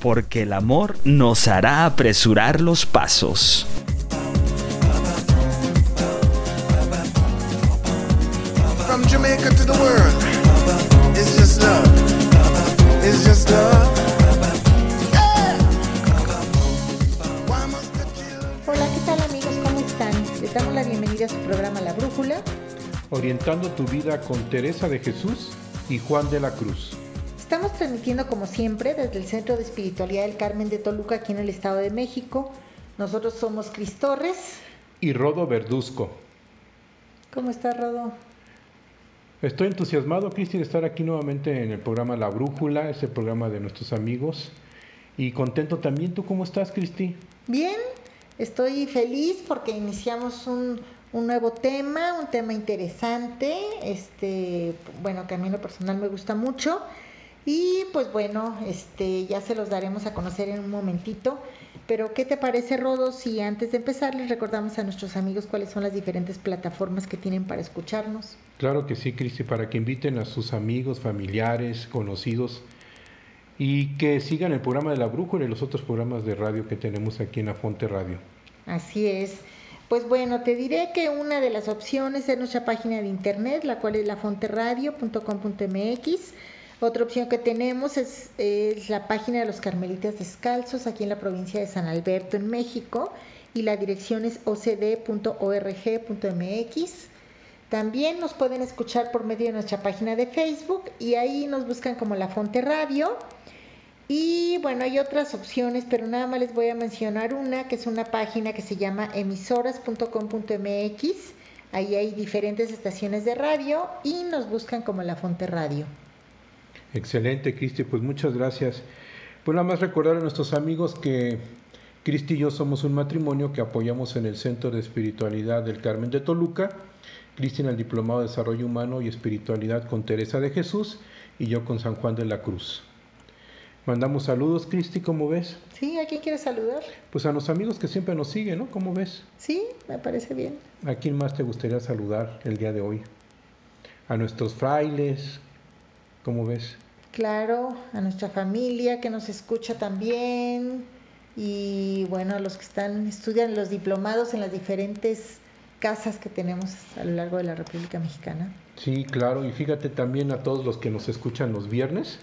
Porque el amor nos hará apresurar los pasos. From Jamaica to the world, it's just love. It's just love. Yeah. Why must the children Hola, ¿qué tal amigos? ¿Cómo están? Les damos la bienvenida a su programa La Brújula. Orientando tu vida con Teresa de Jesús y Juan de la Cruz. Estamos transmitiendo como siempre desde el Centro de Espiritualidad del Carmen de Toluca, aquí en el Estado de México. Nosotros somos Cris Torres. Y Rodo Verduzco. ¿Cómo está Rodo? Estoy entusiasmado, Cristi, de estar aquí nuevamente en el programa La Brújula, ese programa de nuestros amigos. Y contento también. ¿Tú cómo estás, Cristi? Bien, estoy feliz porque iniciamos un, un nuevo tema, un tema interesante, este, bueno, que a mí en lo personal me gusta mucho. Y pues bueno, este, ya se los daremos a conocer en un momentito. Pero, ¿qué te parece, Rodo? Si antes de empezar les recordamos a nuestros amigos cuáles son las diferentes plataformas que tienen para escucharnos. Claro que sí, Cristi, para que inviten a sus amigos, familiares, conocidos y que sigan el programa de La Brújula y los otros programas de radio que tenemos aquí en la Fonte Radio. Así es. Pues bueno, te diré que una de las opciones es nuestra página de internet, la cual es lafonteradio.com.mx. Otra opción que tenemos es, la página de los Carmelitas Descalzos, aquí en la provincia de San Alberto, en México, y la dirección es ocd.org.mx. También nos pueden escuchar por medio de nuestra página de Facebook y ahí nos buscan como La Fonte Radio. Y bueno, hay otras opciones, pero nada más les voy a mencionar una, que es una página que se llama emisoras.com.mx. Ahí hay diferentes estaciones de radio y nos buscan como La Fonte Radio. Excelente, Cristi, pues muchas gracias. Pues nada más recordar a nuestros amigos que Cristi y yo somos un matrimonio que apoyamos en el Centro de Espiritualidad del Carmen de Toluca, Cristi en el Diplomado de Desarrollo Humano y Espiritualidad con Teresa de Jesús y yo con San Juan de la Cruz. Mandamos saludos, Cristi, ¿cómo ves? ¿Sí? ¿A quién quieres saludar? Pues a los amigos que siempre nos siguen, ¿no? ¿Cómo ves? Sí, me parece bien. ¿A quién más te gustaría saludar el día de hoy? A nuestros frailes, ¿cómo ves? Claro, a nuestra familia que nos escucha también y bueno, a los que están estudian los diplomados en las diferentes casas que tenemos a lo largo de la República Mexicana. Sí, claro, y fíjate también a todos los que nos escuchan los viernes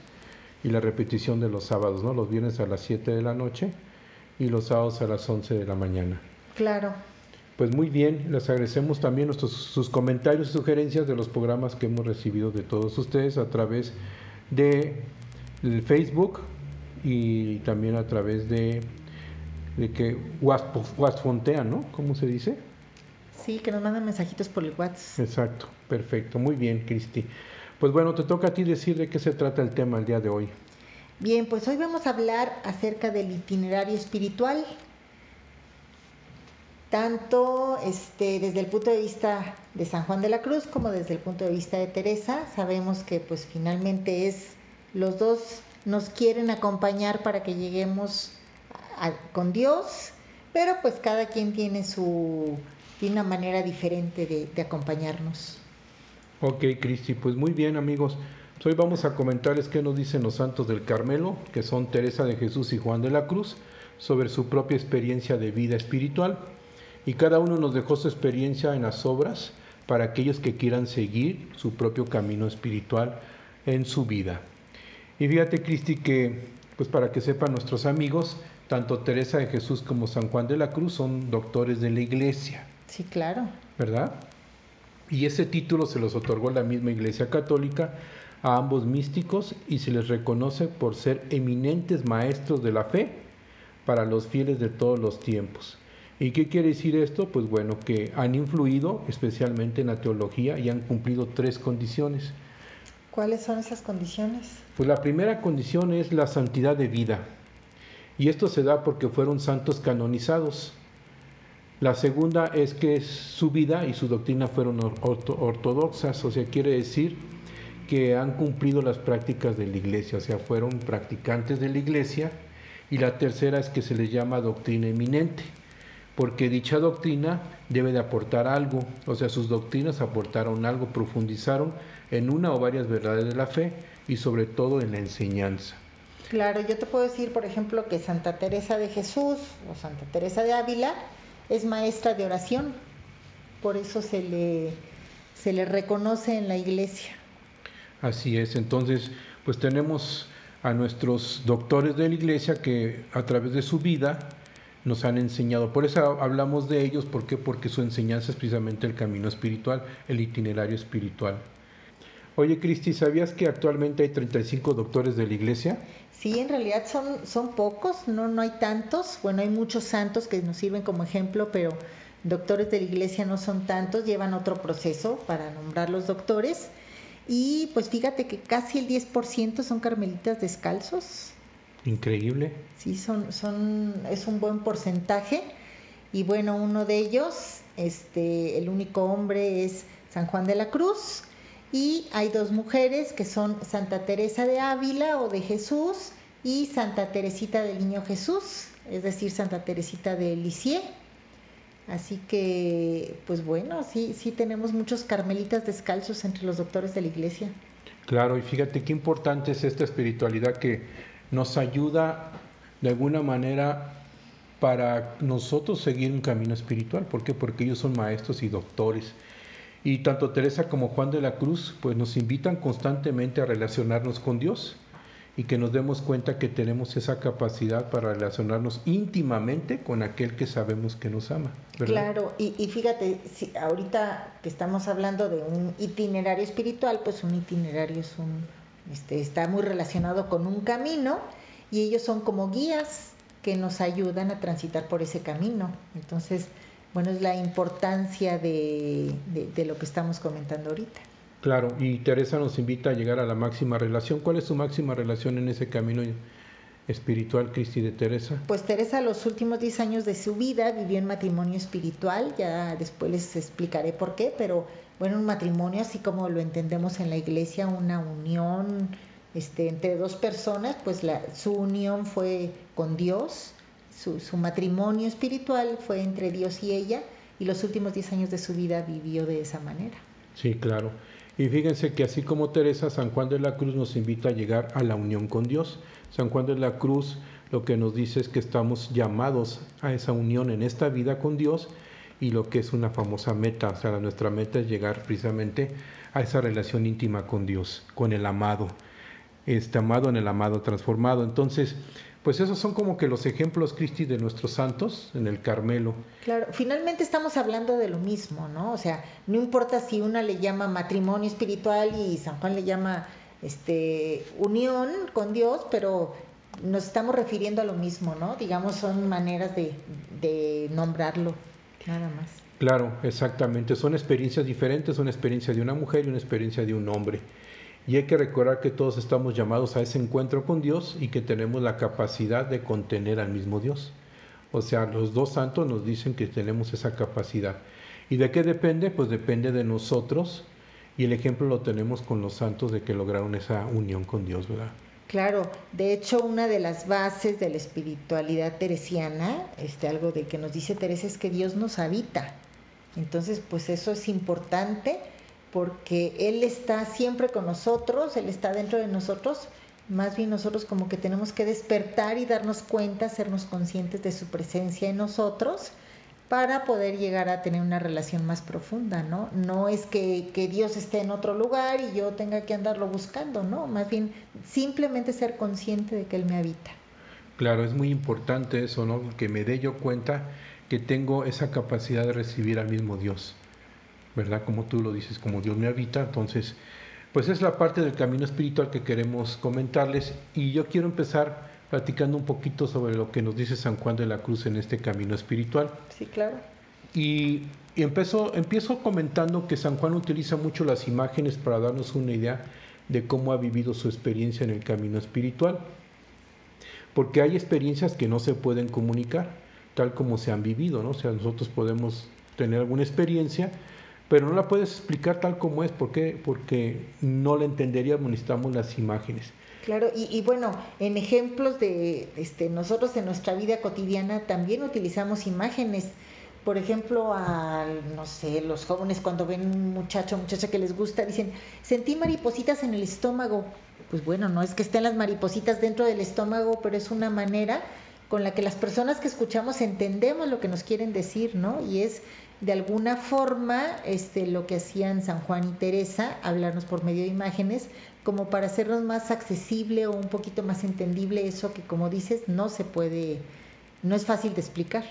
y la repetición de los sábados, ¿no? Los viernes a las 7 de la noche y los sábados a las 11 de la mañana. Claro. Pues muy bien, les agradecemos también nuestros, sus comentarios y sugerencias de los programas que hemos recibido de todos ustedes a través de Facebook y también a través de, de que ¿no? ¿Cómo se dice? Sí, que nos mandan mensajitos por el WhatsApp. Exacto, perfecto, muy bien, Cristi. Pues bueno, te toca a ti decir de qué se trata el tema el día de hoy. Bien, pues hoy vamos a hablar acerca del itinerario espiritual, tanto este, desde el punto de vista de San Juan de la Cruz como desde el punto de vista de Teresa. Sabemos que pues finalmente es los dos nos quieren acompañar para que lleguemos a- con Dios, pero pues cada quien tiene su tiene una manera diferente de, de acompañarnos. Ok, Cristi, pues muy bien amigos. Pues Hoy vamos a comentarles qué nos dicen los santos del Carmelo, que son Teresa de Jesús y Juan de la Cruz, sobre su propia experiencia de vida espiritual. Y cada uno nos dejó su experiencia en las obras para aquellos que quieran seguir su propio camino espiritual en su vida. Y fíjate, Cristi, que pues para que sepan nuestros amigos, tanto Teresa de Jesús como San Juan de la Cruz son doctores de la iglesia. Sí, claro. ¿verdad? Y ese título se los otorgó la misma Iglesia Católica a ambos místicos y se les reconoce por ser eminentes maestros de la fe para los fieles de todos los tiempos. ¿Y qué quiere decir esto? Pues bueno, que han influido especialmente en la teología y han cumplido tres condiciones. ¿Cuáles son esas condiciones? Pues la primera condición es la santidad de vida. Y esto se da porque fueron santos canonizados. La segunda es que su vida y su doctrina fueron ortodoxas, o sea, quiere decir que han cumplido las prácticas de la iglesia, o sea, fueron practicantes de la iglesia. Y la tercera es que se les llama doctrina eminente, porque dicha doctrina debe de aportar algo, o sea, sus doctrinas aportaron algo, profundizaron en una o varias verdades de la fe y sobre todo en la enseñanza. Claro, yo te puedo decir, por ejemplo, que Santa Teresa de Jesús o Santa Teresa de Ávila es maestra de oración, por eso se le, se le reconoce en la iglesia. Así es, entonces pues tenemos a nuestros doctores de la iglesia que a través de su vida nos han enseñado. Por eso hablamos de ellos, ¿por qué? Porque su enseñanza es precisamente el camino espiritual, el itinerario espiritual. Oye, Cristi, ¿sabías que actualmente hay 35 doctores de la iglesia? Sí, en realidad son, son pocos, no, no hay tantos. Bueno, hay muchos santos que nos sirven como ejemplo, pero doctores de la iglesia no son tantos, llevan otro proceso para nombrar los doctores. Y pues fíjate que casi el 10% son carmelitas descalzos. Increíble. Sí, son, son, es un buen porcentaje. Y bueno, uno de ellos, este, el único hombre es San Juan de la Cruz, y hay dos mujeres que son Santa Teresa de Ávila o de Jesús y Santa Teresita del Niño Jesús, es decir, Santa Teresita de Lisieux. Así que, pues bueno, sí, sí tenemos muchos carmelitas descalzos entre los doctores de la iglesia. Claro, y fíjate qué importante es esta espiritualidad que nos ayuda de alguna manera para nosotros seguir un camino espiritual. ¿Por qué? Porque ellos son maestros y doctores y tanto Teresa como Juan de la Cruz pues nos invitan constantemente a relacionarnos con Dios y que nos demos cuenta que tenemos esa capacidad para relacionarnos íntimamente con aquel que sabemos que nos ama. Claro, y, fíjate, si ahorita que estamos hablando de un itinerario espiritual, pues un itinerario es un, este, está muy relacionado con un camino y ellos son como guías que nos ayudan a transitar por ese camino. Entonces, bueno, es la importancia de, lo que estamos comentando ahorita. Claro, y Teresa nos invita a llegar a la máxima relación. ¿Cuál es su máxima relación en ese camino espiritual, Cristi, de Teresa? Pues Teresa los últimos 10 años de su vida vivió en matrimonio espiritual, ya después les explicaré por qué, pero bueno, un matrimonio así como lo entendemos en la iglesia, una unión este, entre dos personas, pues la, su unión fue con Dios, su, matrimonio espiritual fue entre Dios y ella y los últimos 10 años de su vida vivió de esa manera. Sí, claro. Y fíjense que así como Teresa, San Juan de la Cruz nos invita a llegar a la unión con Dios. San Juan de la Cruz lo que nos dice es que estamos llamados a esa unión en esta vida con Dios y lo que es una famosa meta, o sea, nuestra meta es llegar precisamente a esa relación íntima con Dios, con el amado, este amado en el amado transformado. Entonces, pues esos son como que los ejemplos, Cristi, de nuestros santos en el Carmelo. Claro, finalmente estamos hablando de lo mismo, ¿no? O sea, no importa si una le llama matrimonio espiritual y San Juan le llama este unión con Dios, pero nos estamos refiriendo a lo mismo, ¿no? Digamos, son maneras de, de nombrarlo, nada más. Claro, exactamente. Son experiencias diferentes, una experiencia de una mujer y una experiencia de un hombre. Y hay que recordar que todos estamos llamados a ese encuentro con Dios y que tenemos la capacidad de contener al mismo Dios. O sea, los dos santos nos dicen que tenemos esa capacidad. ¿Y de qué depende? Pues depende de nosotros. Y el ejemplo lo tenemos con los santos de que lograron esa unión con Dios, ¿verdad? Claro, de hecho una de las bases de la espiritualidad teresiana, este, algo de que nos dice Teresa es que Dios nos habita. Entonces, pues eso es importante porque Él está siempre con nosotros, Él está dentro de nosotros, más bien nosotros como que tenemos que despertar y darnos cuenta, sernos conscientes de su presencia en nosotros para poder llegar a tener una relación más profunda, ¿no? No es que, que, Dios esté en otro lugar y yo tenga que andarlo buscando, ¿no? Más bien simplemente ser consciente de que Él me habita. Claro, es muy importante eso, ¿no? Que me dé yo cuenta que tengo esa capacidad de recibir al mismo Dios. ¿Verdad? Como tú lo dices, como Dios me habita. Entonces, pues es la parte del camino espiritual que queremos comentarles y yo quiero empezar platicando un poquito sobre lo que nos dice San Juan de la Cruz en este camino espiritual. Sí, claro. Y, empiezo, empiezo comentando que San Juan utiliza mucho las imágenes para darnos una idea de cómo ha vivido su experiencia en el camino espiritual. porque hay experiencias que no se pueden comunicar, tal como se han vivido, ¿no? O sea, nosotros podemos tener alguna experiencia, pero no la puedes explicar tal como es, ¿por qué? Porque no la entenderíamos, necesitamos las imágenes. Claro, y, y, bueno, en ejemplos de este, nosotros en nuestra vida cotidiana también utilizamos imágenes. Por ejemplo, a, no sé, los jóvenes cuando ven un muchacho o muchacha que les gusta, dicen, sentí maripositas en el estómago. Pues bueno, no es que estén las maripositas dentro del estómago, pero es una manera con la que las personas que escuchamos entendemos lo que nos quieren decir, ¿no? Y es de alguna forma este, lo que hacían San Juan y Teresa, hablarnos por medio de imágenes, como para hacernos más accesible o un poquito más entendible eso que como dices no se puede, no es fácil de explicar.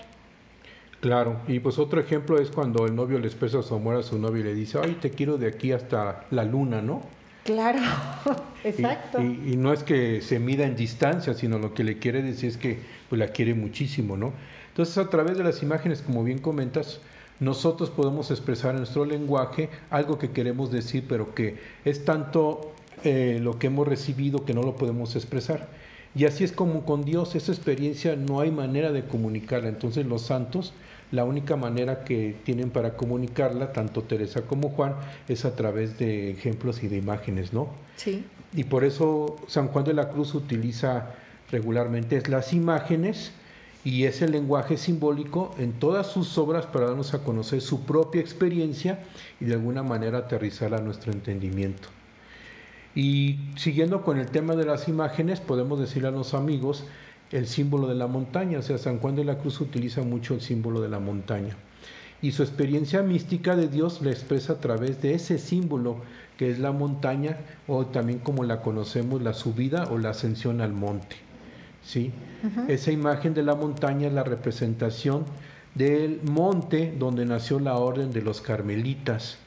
Claro, y pues otro ejemplo es cuando el novio le expresa su amor a su novio y le dice, ay, te quiero de aquí hasta la luna, ¿no? Claro, exacto. Y, y, no es que se mida en distancia, sino lo que le quiere decir es que pues, la quiere muchísimo, ¿no? Entonces, a través de las imágenes, como bien comentas, nosotros podemos expresar en nuestro lenguaje algo que queremos decir, pero que es tanto eh, lo que hemos recibido que no lo podemos expresar. Y así es como con Dios, esa experiencia no hay manera de comunicarla. Entonces los santos, la única manera que tienen para comunicarla, tanto Teresa como Juan, es a través de ejemplos y de imágenes, ¿no? Sí. Y por eso San Juan de la Cruz utiliza regularmente las imágenes y ese lenguaje simbólico en todas sus obras para darnos a conocer su propia experiencia y de alguna manera aterrizar a nuestro entendimiento. Y siguiendo con el tema de las imágenes, podemos decirle a los amigos el símbolo de la montaña, o sea, San Juan de la Cruz utiliza mucho el símbolo de la montaña. Y su experiencia mística de Dios la expresa a través de ese símbolo que es la montaña, o también como la conocemos, la subida o la ascensión al monte. ¿Sí? Uh -huh. Esa imagen de la montaña es la representación del monte donde nació la orden de los carmelitas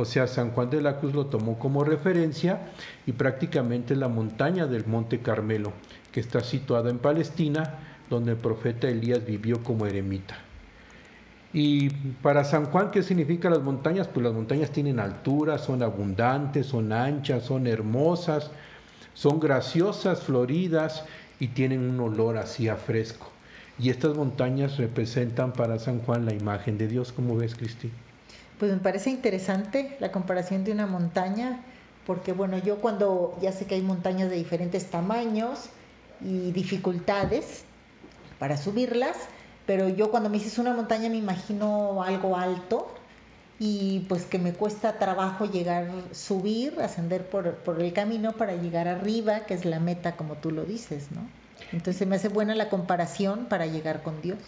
o sea, San Juan de la Cruz lo tomó como referencia y prácticamente la montaña del Monte Carmelo, que está situada en Palestina, donde el profeta Elías vivió como eremita. Y para San Juan, ¿qué significan las montañas? Pues las montañas tienen altura, son abundantes, son anchas, son hermosas, son graciosas, floridas y tienen un olor así a fresco. Y estas montañas representan para San Juan la imagen de Dios, como ves, Cristina? Pues me parece interesante la comparación de una montaña, porque bueno, yo cuando ya sé que hay montañas de diferentes tamaños y dificultades para subirlas, pero yo cuando me dices una montaña me imagino algo alto y pues que me cuesta trabajo llegar, subir, ascender por, por el camino para llegar arriba, que es la meta como tú lo dices, ¿no? Entonces me hace buena la comparación para llegar con Dios.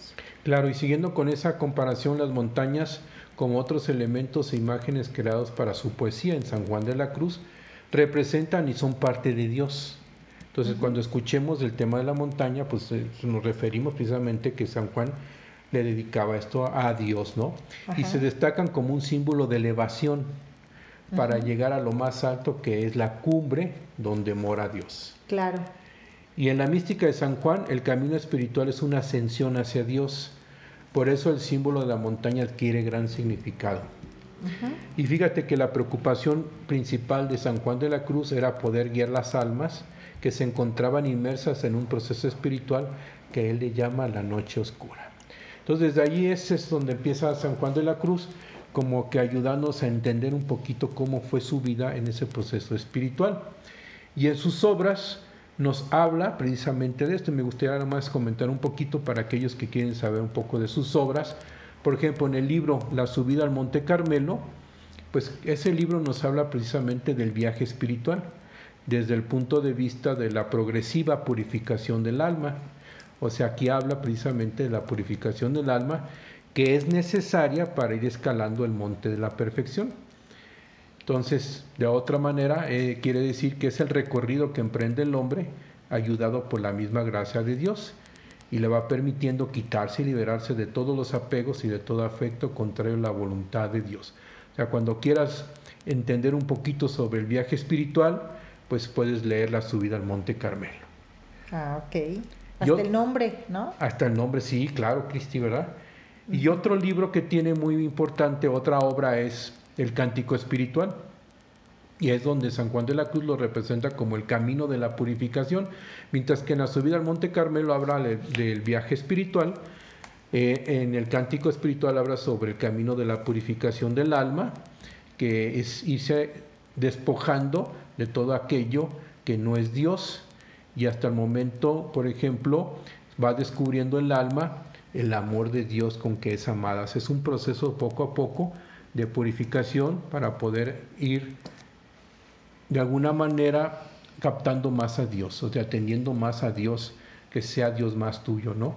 Claro, y siguiendo con esa comparación, las montañas como otros elementos e imágenes creados para su poesía en San Juan de la Cruz, representan y son parte de Dios. Entonces, uh -huh. cuando escuchemos el tema de la montaña, pues eh, nos referimos precisamente que San Juan le dedicaba esto a Dios, ¿no? Ajá. Y se destacan como un símbolo de elevación para llegar a lo más alto que es la cumbre donde mora Dios. Claro. Y en la mística de San Juan, el camino espiritual es una ascensión hacia Dios. Por eso el símbolo de la montaña adquiere gran significado. Y fíjate que la preocupación principal de San Juan de la Cruz era poder guiar las almas que se encontraban inmersas en un proceso espiritual que él le llama la noche oscura. Entonces desde allí es, es donde empieza San Juan de la Cruz como que ayudándonos a entender un poquito cómo fue su vida en ese proceso espiritual. Y en sus obras nos habla precisamente de esto. Me gustaría nada más comentar un poquito para aquellos que quieren saber un poco de sus obras. Por ejemplo, en el libro La subida al Monte Carmelo, pues ese libro nos habla precisamente del viaje espiritual, desde el punto de vista de la progresiva purificación del alma. O sea, aquí habla precisamente de la purificación del alma que es necesaria para ir escalando el monte de la perfección. Entonces, de otra manera, eh, quiere decir que es el recorrido que emprende el hombre, ayudado por la misma gracia de Dios, y le va permitiendo quitarse y liberarse de todos los apegos y de todo afecto contrario a la voluntad de Dios. O sea, cuando quieras entender un poquito sobre el viaje espiritual, pues puedes leer la subida al Monte Carmelo. Ah, ok. Hasta Yo, el nombre, ¿no? Hasta el nombre, sí, claro, Cristi, ¿verdad? Uh -huh. Y otro libro que tiene muy importante, otra obra es el cántico espiritual. Y es donde San Juan de la Cruz lo representa como el camino de la purificación, mientras que en la subida al Monte Carmelo habla del viaje espiritual, eh, en el cántico espiritual habla sobre el camino de la purificación del alma, que es irse despojando de todo aquello que no es Dios. Y hasta el momento, por ejemplo, va descubriendo el alma el amor de Dios con que es amada. Es un proceso poco a poco de purificación para poder ir de alguna manera captando más a Dios, o sea, atendiendo más a Dios, que sea Dios más tuyo, ¿no?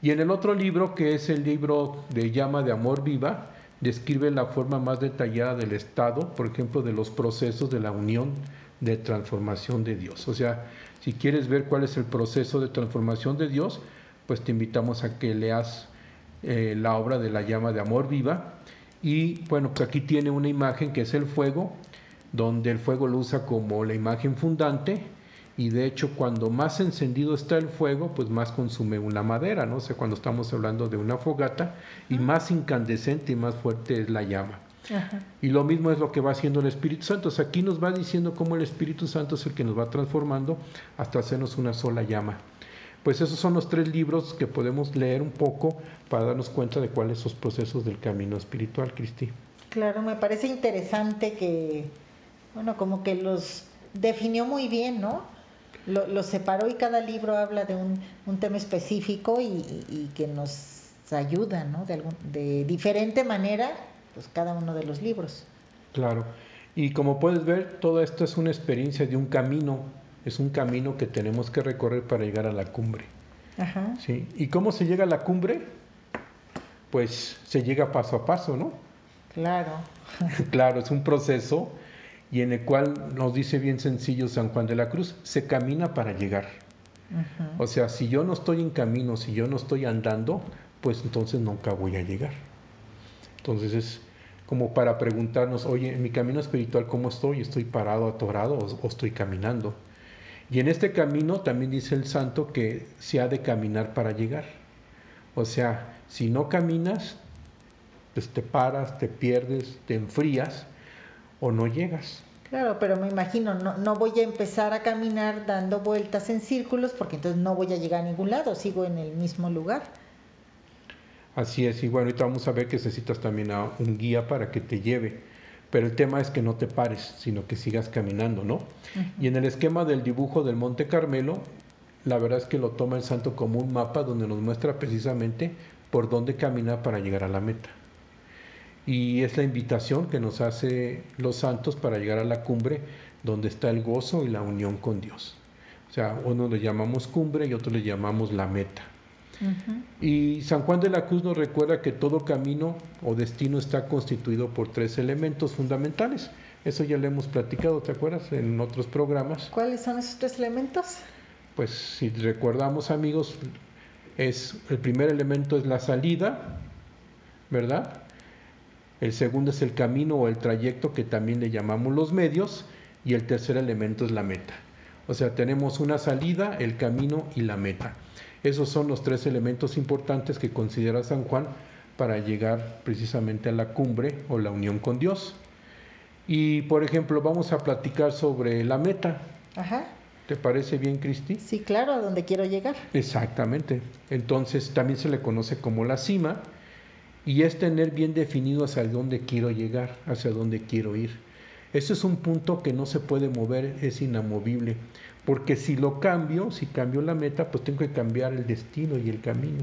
Y en el otro libro, que es el libro de Llama de Amor Viva, describe la forma más detallada del estado, por ejemplo, de los procesos de la unión de transformación de Dios. O sea, si quieres ver cuál es el proceso de transformación de Dios, pues te invitamos a que leas eh, la obra de la llama de amor viva. Y bueno, pues aquí tiene una imagen que es el fuego, donde el fuego lo usa como la imagen fundante y de hecho cuando más encendido está el fuego, pues más consume una madera, ¿no? O sea, cuando estamos hablando de una fogata y más incandescente y más fuerte es la llama. Y lo mismo es lo que va haciendo el Espíritu Santo. O sea, aquí nos va diciendo cómo el Espíritu Santo es el que nos va transformando hasta hacernos una sola llama. Pues esos son los tres libros que podemos leer un poco para darnos cuenta de cuáles son los procesos del camino espiritual, Cristi. Claro, me parece interesante que, bueno, como que los definió muy bien, ¿no? Los separó y cada libro habla de un, tema específico y, que nos ayuda, ¿no? De, algún, de diferente manera, pues cada uno de los libros. Claro. Y como puedes ver, todo esto es una experiencia de un camino es un camino que tenemos que recorrer para llegar a la cumbre. Ajá. ¿sí? ¿Y cómo se llega a la cumbre? Pues se llega paso a paso, ¿no? Claro. claro, es un proceso y en el cual nos dice bien sencillo San Juan de la Cruz, se camina para llegar. O sea, si yo no estoy en camino, si yo no estoy andando, pues entonces nunca voy a llegar. Entonces es como para preguntarnos, oye, en mi camino espiritual, ¿cómo estoy? ¿Estoy parado, atorado o estoy caminando? Y en este camino también dice el santo que se ha de caminar para llegar. O sea, si no caminas, pues te paras, te pierdes, te enfrías o no llegas. Claro, pero me imagino, no, no voy a empezar a caminar dando vueltas en círculos porque entonces no voy a llegar a ningún lado, sigo en el mismo lugar. Así es, y bueno, ahorita vamos a ver que necesitas también a un guía para que te lleve pero el tema es que no te pares, sino que sigas caminando, ¿no? Y en el esquema del dibujo del Monte Carmelo, la verdad es que lo toma el santo como un mapa donde nos muestra precisamente por dónde caminar para llegar a la meta. Y es la invitación que nos hace los santos para llegar a la cumbre donde está el gozo y la unión con Dios. O sea, uno le llamamos cumbre y otro le llamamos la meta. Y San Juan de la Cruz nos recuerda que todo camino o destino está constituido por tres elementos fundamentales. Eso ya lo hemos platicado, ¿te acuerdas? En otros programas. ¿Cuáles son esos tres elementos? Pues si recordamos amigos, es el primer elemento es la salida, ¿verdad? El segundo es el camino o el trayecto que también le llamamos los medios y el tercer elemento es la meta. O sea, tenemos una salida, el camino y la meta. Esos son los tres elementos importantes que considera San Juan para llegar precisamente a la cumbre o la unión con Dios. Y por ejemplo, vamos a platicar sobre la meta. Ajá. ¿Te parece bien, Cristi? Sí, claro, a donde quiero llegar. Exactamente. Entonces también se le conoce como la cima y es tener bien definido hacia dónde quiero llegar, hacia dónde quiero ir. Ese es un punto que no se puede mover, es inamovible. Porque si lo cambio, si cambio la meta, pues tengo que cambiar el destino y el camino.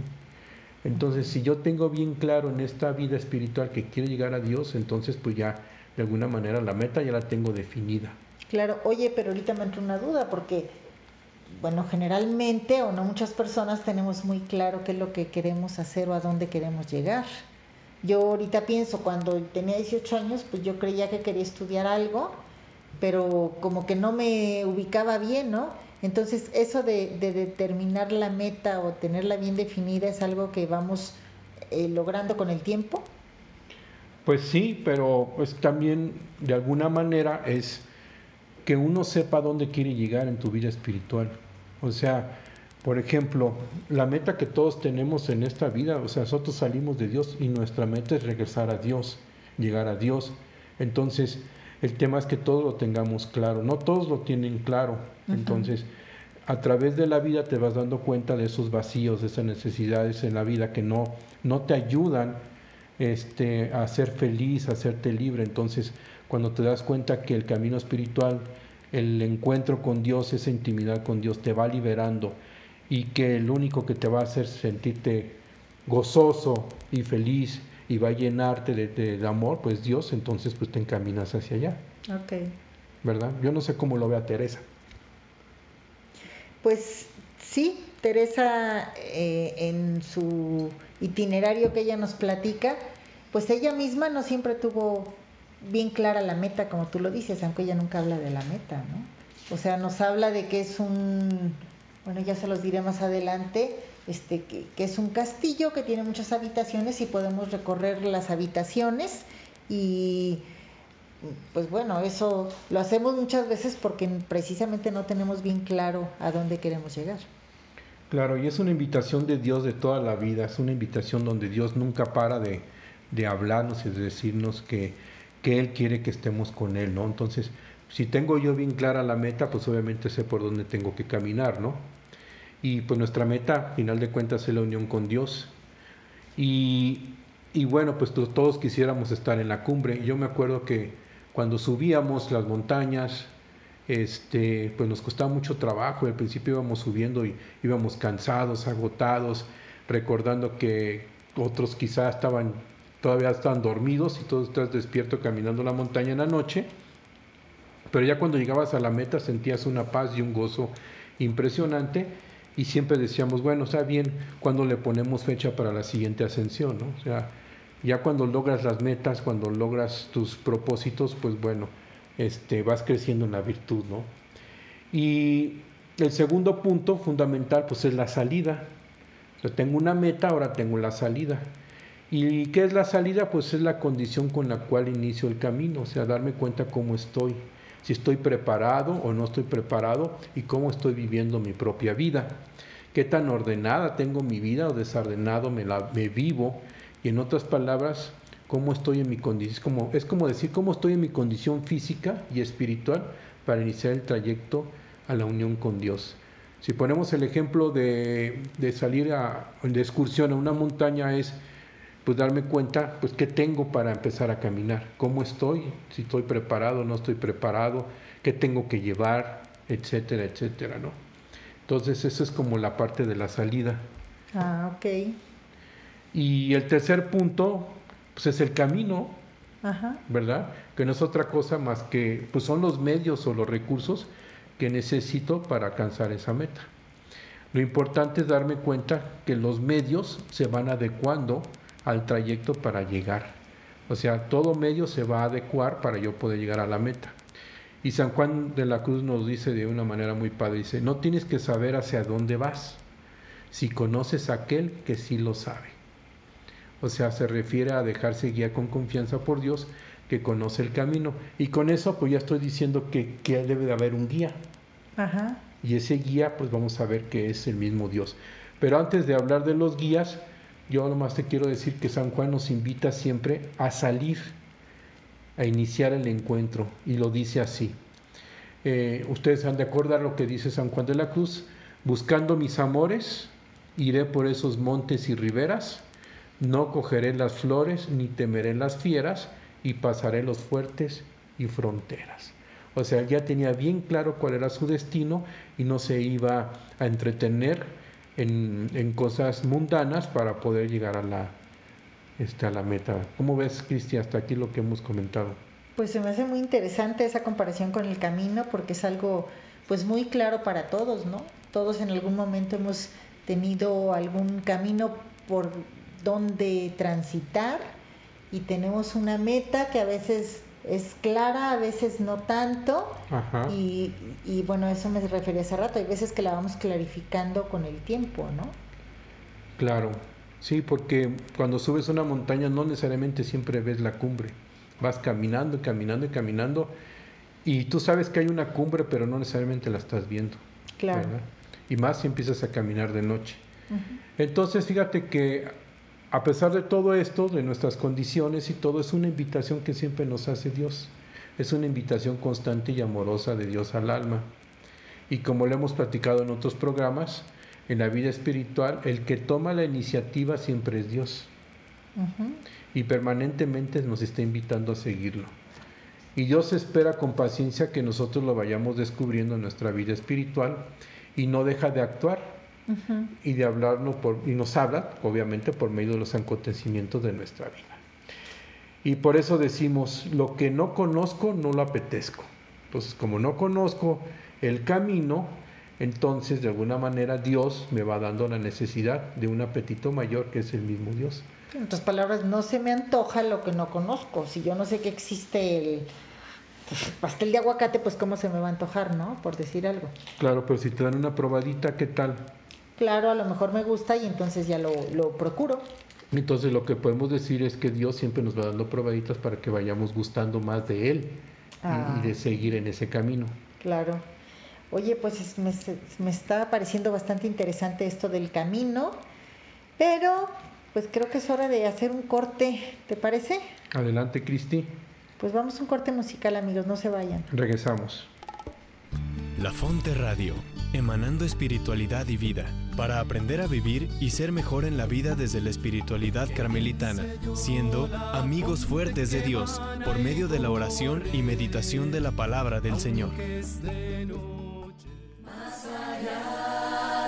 Entonces, si yo tengo bien claro en esta vida espiritual que quiero llegar a Dios, entonces pues ya de alguna manera la meta ya la tengo definida. Claro, oye, pero ahorita me entra una duda porque, bueno, generalmente o no muchas personas tenemos muy claro qué es lo que queremos hacer o a dónde queremos llegar. Yo ahorita pienso, cuando tenía 18 años, pues yo creía que quería estudiar algo pero como que no me ubicaba bien, ¿no? Entonces, eso de, determinar la meta o tenerla bien definida es algo que vamos eh, logrando con el tiempo. Pues sí, pero pues también de alguna manera es que uno sepa dónde quiere llegar en tu vida espiritual. O sea, por ejemplo, la meta que todos tenemos en esta vida, o sea, nosotros salimos de Dios y nuestra meta es regresar a Dios, llegar a Dios. Entonces, El tema es que todos lo tengamos claro. No todos lo tienen claro. Entonces, a través de la vida te vas dando cuenta de esos vacíos, de esas necesidades en la vida que no, no te ayudan este, a ser feliz, a hacerte libre. Entonces, cuando te das cuenta que el camino espiritual, el encuentro con Dios, esa intimidad con Dios te va liberando y que el único que te va a hacer sentirte gozoso y feliz y va a llenarte de, amor, pues Dios, entonces pues te encaminas hacia allá. Ok. ¿Verdad? Yo no sé cómo lo vea Teresa. Pues sí, Teresa eh, en su itinerario que ella nos platica, pues ella misma no siempre tuvo bien clara la meta, como tú lo dices, aunque ella nunca habla de la meta, ¿no? O sea, nos habla de que es un, bueno, ya se los diré más adelante, este, que, es un castillo que tiene muchas habitaciones y podemos recorrer las habitaciones y pues bueno, eso lo hacemos muchas veces porque precisamente no tenemos bien claro a dónde queremos llegar. Claro, y es una invitación de Dios de toda la vida, es una invitación donde Dios nunca para de, de hablarnos y de decirnos que, que Él quiere que estemos con Él, ¿no? Entonces, si tengo yo bien clara la meta, pues obviamente sé por dónde tengo que caminar, ¿no? Y pues nuestra meta, final de cuentas, es la unión con Dios. Y, y bueno, pues todos quisiéramos estar en la cumbre. Yo me acuerdo que cuando subíamos las montañas, este, pues nos costaba mucho trabajo. Al principio íbamos subiendo y íbamos cansados, agotados, recordando que otros quizás estaban todavía estaban dormidos y todos estás despierto caminando la montaña en la noche. Pero ya cuando llegabas a la meta sentías una paz y un gozo impresionante y siempre decíamos, bueno, está bien cuando le ponemos fecha para la siguiente ascensión. O sea, ya cuando logras las metas, cuando logras tus propósitos, pues bueno, este, vas creciendo en la virtud, ¿no? Y el segundo punto fundamental, pues es la salida. O sea, tengo una meta, ahora tengo la salida. ¿Y qué es la salida? Pues es la condición con la cual inicio el camino, o sea, darme cuenta cómo estoy si estoy preparado o no estoy preparado y cómo estoy viviendo mi propia vida. Qué tan ordenada tengo mi vida o desordenado me, la, me vivo. Y en otras palabras, cómo estoy en mi condición, como, es como decir cómo estoy en mi condición física y espiritual para iniciar el trayecto a la unión con Dios. Si ponemos el ejemplo de, de salir a, de excursión a una montaña es pues darme cuenta, pues qué tengo para empezar a caminar, cómo estoy, si estoy preparado, no estoy preparado, qué tengo que llevar, etcétera, etcétera, ¿no? Entonces, eso es como la parte de la salida. Ah, ok. Y el tercer punto, pues es el camino, Ajá. ¿verdad? Que no es otra cosa más que, pues son los medios o los recursos que necesito para alcanzar esa meta. Lo importante es darme cuenta que los medios se van adecuando al trayecto para llegar. O sea, todo medio se va a adecuar para yo poder llegar a la meta. Y San Juan de la Cruz nos dice de una manera muy padre, dice, no tienes que saber hacia dónde vas, si conoces a aquel que sí lo sabe. O sea, se refiere a dejarse guiar con confianza por Dios, que conoce el camino. Y con eso, pues ya estoy diciendo que, que debe de haber un guía. Ajá. Y ese guía, pues vamos a ver que es el mismo Dios. Pero antes de hablar de los guías, yo nomás te quiero decir que San Juan nos invita siempre a salir, a iniciar el encuentro, y lo dice así. Eh, ustedes han de acordar lo que dice San Juan de la Cruz, buscando mis amores, iré por esos montes y riberas, no cogeré las flores ni temeré las fieras, y pasaré los fuertes y fronteras. O sea, ya tenía bien claro cuál era su destino y no se iba a entretener en, cosas mundanas para poder llegar a la, este, a la meta. ¿Cómo ves, Cristi, hasta aquí lo que hemos comentado? Pues se me hace muy interesante esa comparación con el camino porque es algo pues muy claro para todos, ¿no? Todos en algún momento hemos tenido algún camino por donde transitar y tenemos una meta que a veces es clara, a veces no tanto. Y, y, bueno, eso me refería hace rato. Hay veces que la vamos clarificando con el tiempo, ¿no? Claro, sí, porque cuando subes una montaña no necesariamente siempre ves la cumbre. Vas caminando y caminando y caminando. Y tú sabes que hay una cumbre, pero no necesariamente la estás viendo. Claro. Y más si empiezas a caminar de noche. Entonces, fíjate que a pesar de todo esto, de nuestras condiciones y todo, es una invitación que siempre nos hace Dios. es una invitación constante y amorosa de Dios al alma. Y como lo hemos platicado en otros programas, en la vida espiritual, el que toma la iniciativa siempre es Dios. Y permanentemente nos está invitando a seguirlo. Y Dios espera con paciencia que nosotros lo vayamos descubriendo en nuestra vida espiritual y no deja de actuar y de hablarnos por, y nos habla, obviamente, por medio de los acontecimientos de nuestra vida. Y por eso decimos, lo que no conozco no lo apetezco. Entonces, como no conozco el camino, entonces de alguna manera Dios me va dando la necesidad de un apetito mayor que es el mismo Dios. En otras palabras, no se me antoja lo que no conozco. Si yo no sé que existe el pastel de aguacate, pues cómo se me va a antojar, ¿no? Por decir algo. Claro, pero si te dan una probadita, ¿qué tal? Claro, a lo mejor me gusta y entonces ya lo, lo procuro. Entonces lo que podemos decir es que Dios siempre nos va dando probaditas para que vayamos gustando más de Él y- Ah. y de seguir en ese camino. Claro. Oye, pues es- me, me está pareciendo bastante interesante esto del camino, pero pues creo que es hora de hacer un corte, ¿te parece? Adelante, Cristi. Pues vamos a un corte musical, amigos, no se vayan. Regresamos. La Fonte Radio, emanando espiritualidad y vida, para aprender a vivir y ser mejor en la vida desde la espiritualidad carmelitana, siendo amigos fuertes de Dios por medio de la oración y meditación de la palabra del Señor.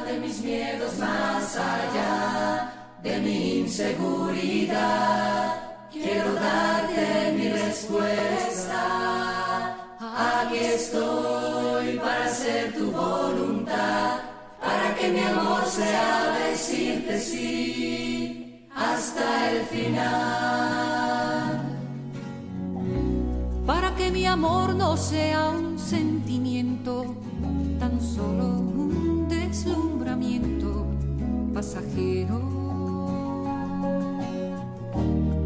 de mis miedos más allá de mi inseguridad. Quiero darte mi respuesta. Aquí estoy para hacer tu voluntad, para que mi amor sea decirte sí hasta el final. Para que mi amor no sea un sentimiento, tan solo un deslumbramiento pasajero.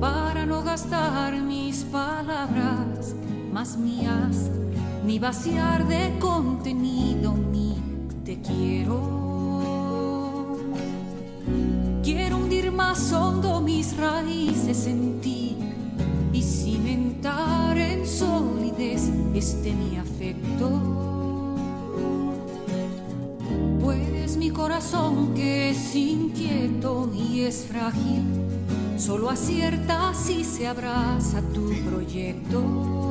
Para no gastar mis palabras más mías, ni vaciar de contenido mi te quiero. Quiero hundir más hondo mis raíces en ti y cimentar en solidez este mi afecto. Pues mi corazón que es inquieto y es frágil, solo acierta si se abraza tu proyecto.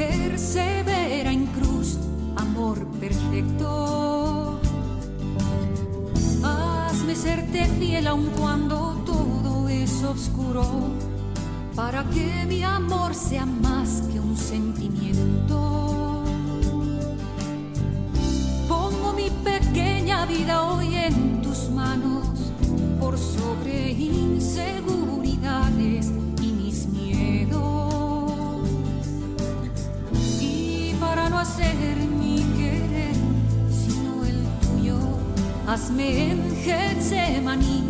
Persevera en cruz, amor perfecto. Hazme serte fiel aun cuando todo es oscuro, para que mi amor sea más que un sentimiento. Pongo mi pequeña vida hoy en tus manos por sobre inseguridades Hacer mi querer, sino el tuyo, hazme en Getsemaní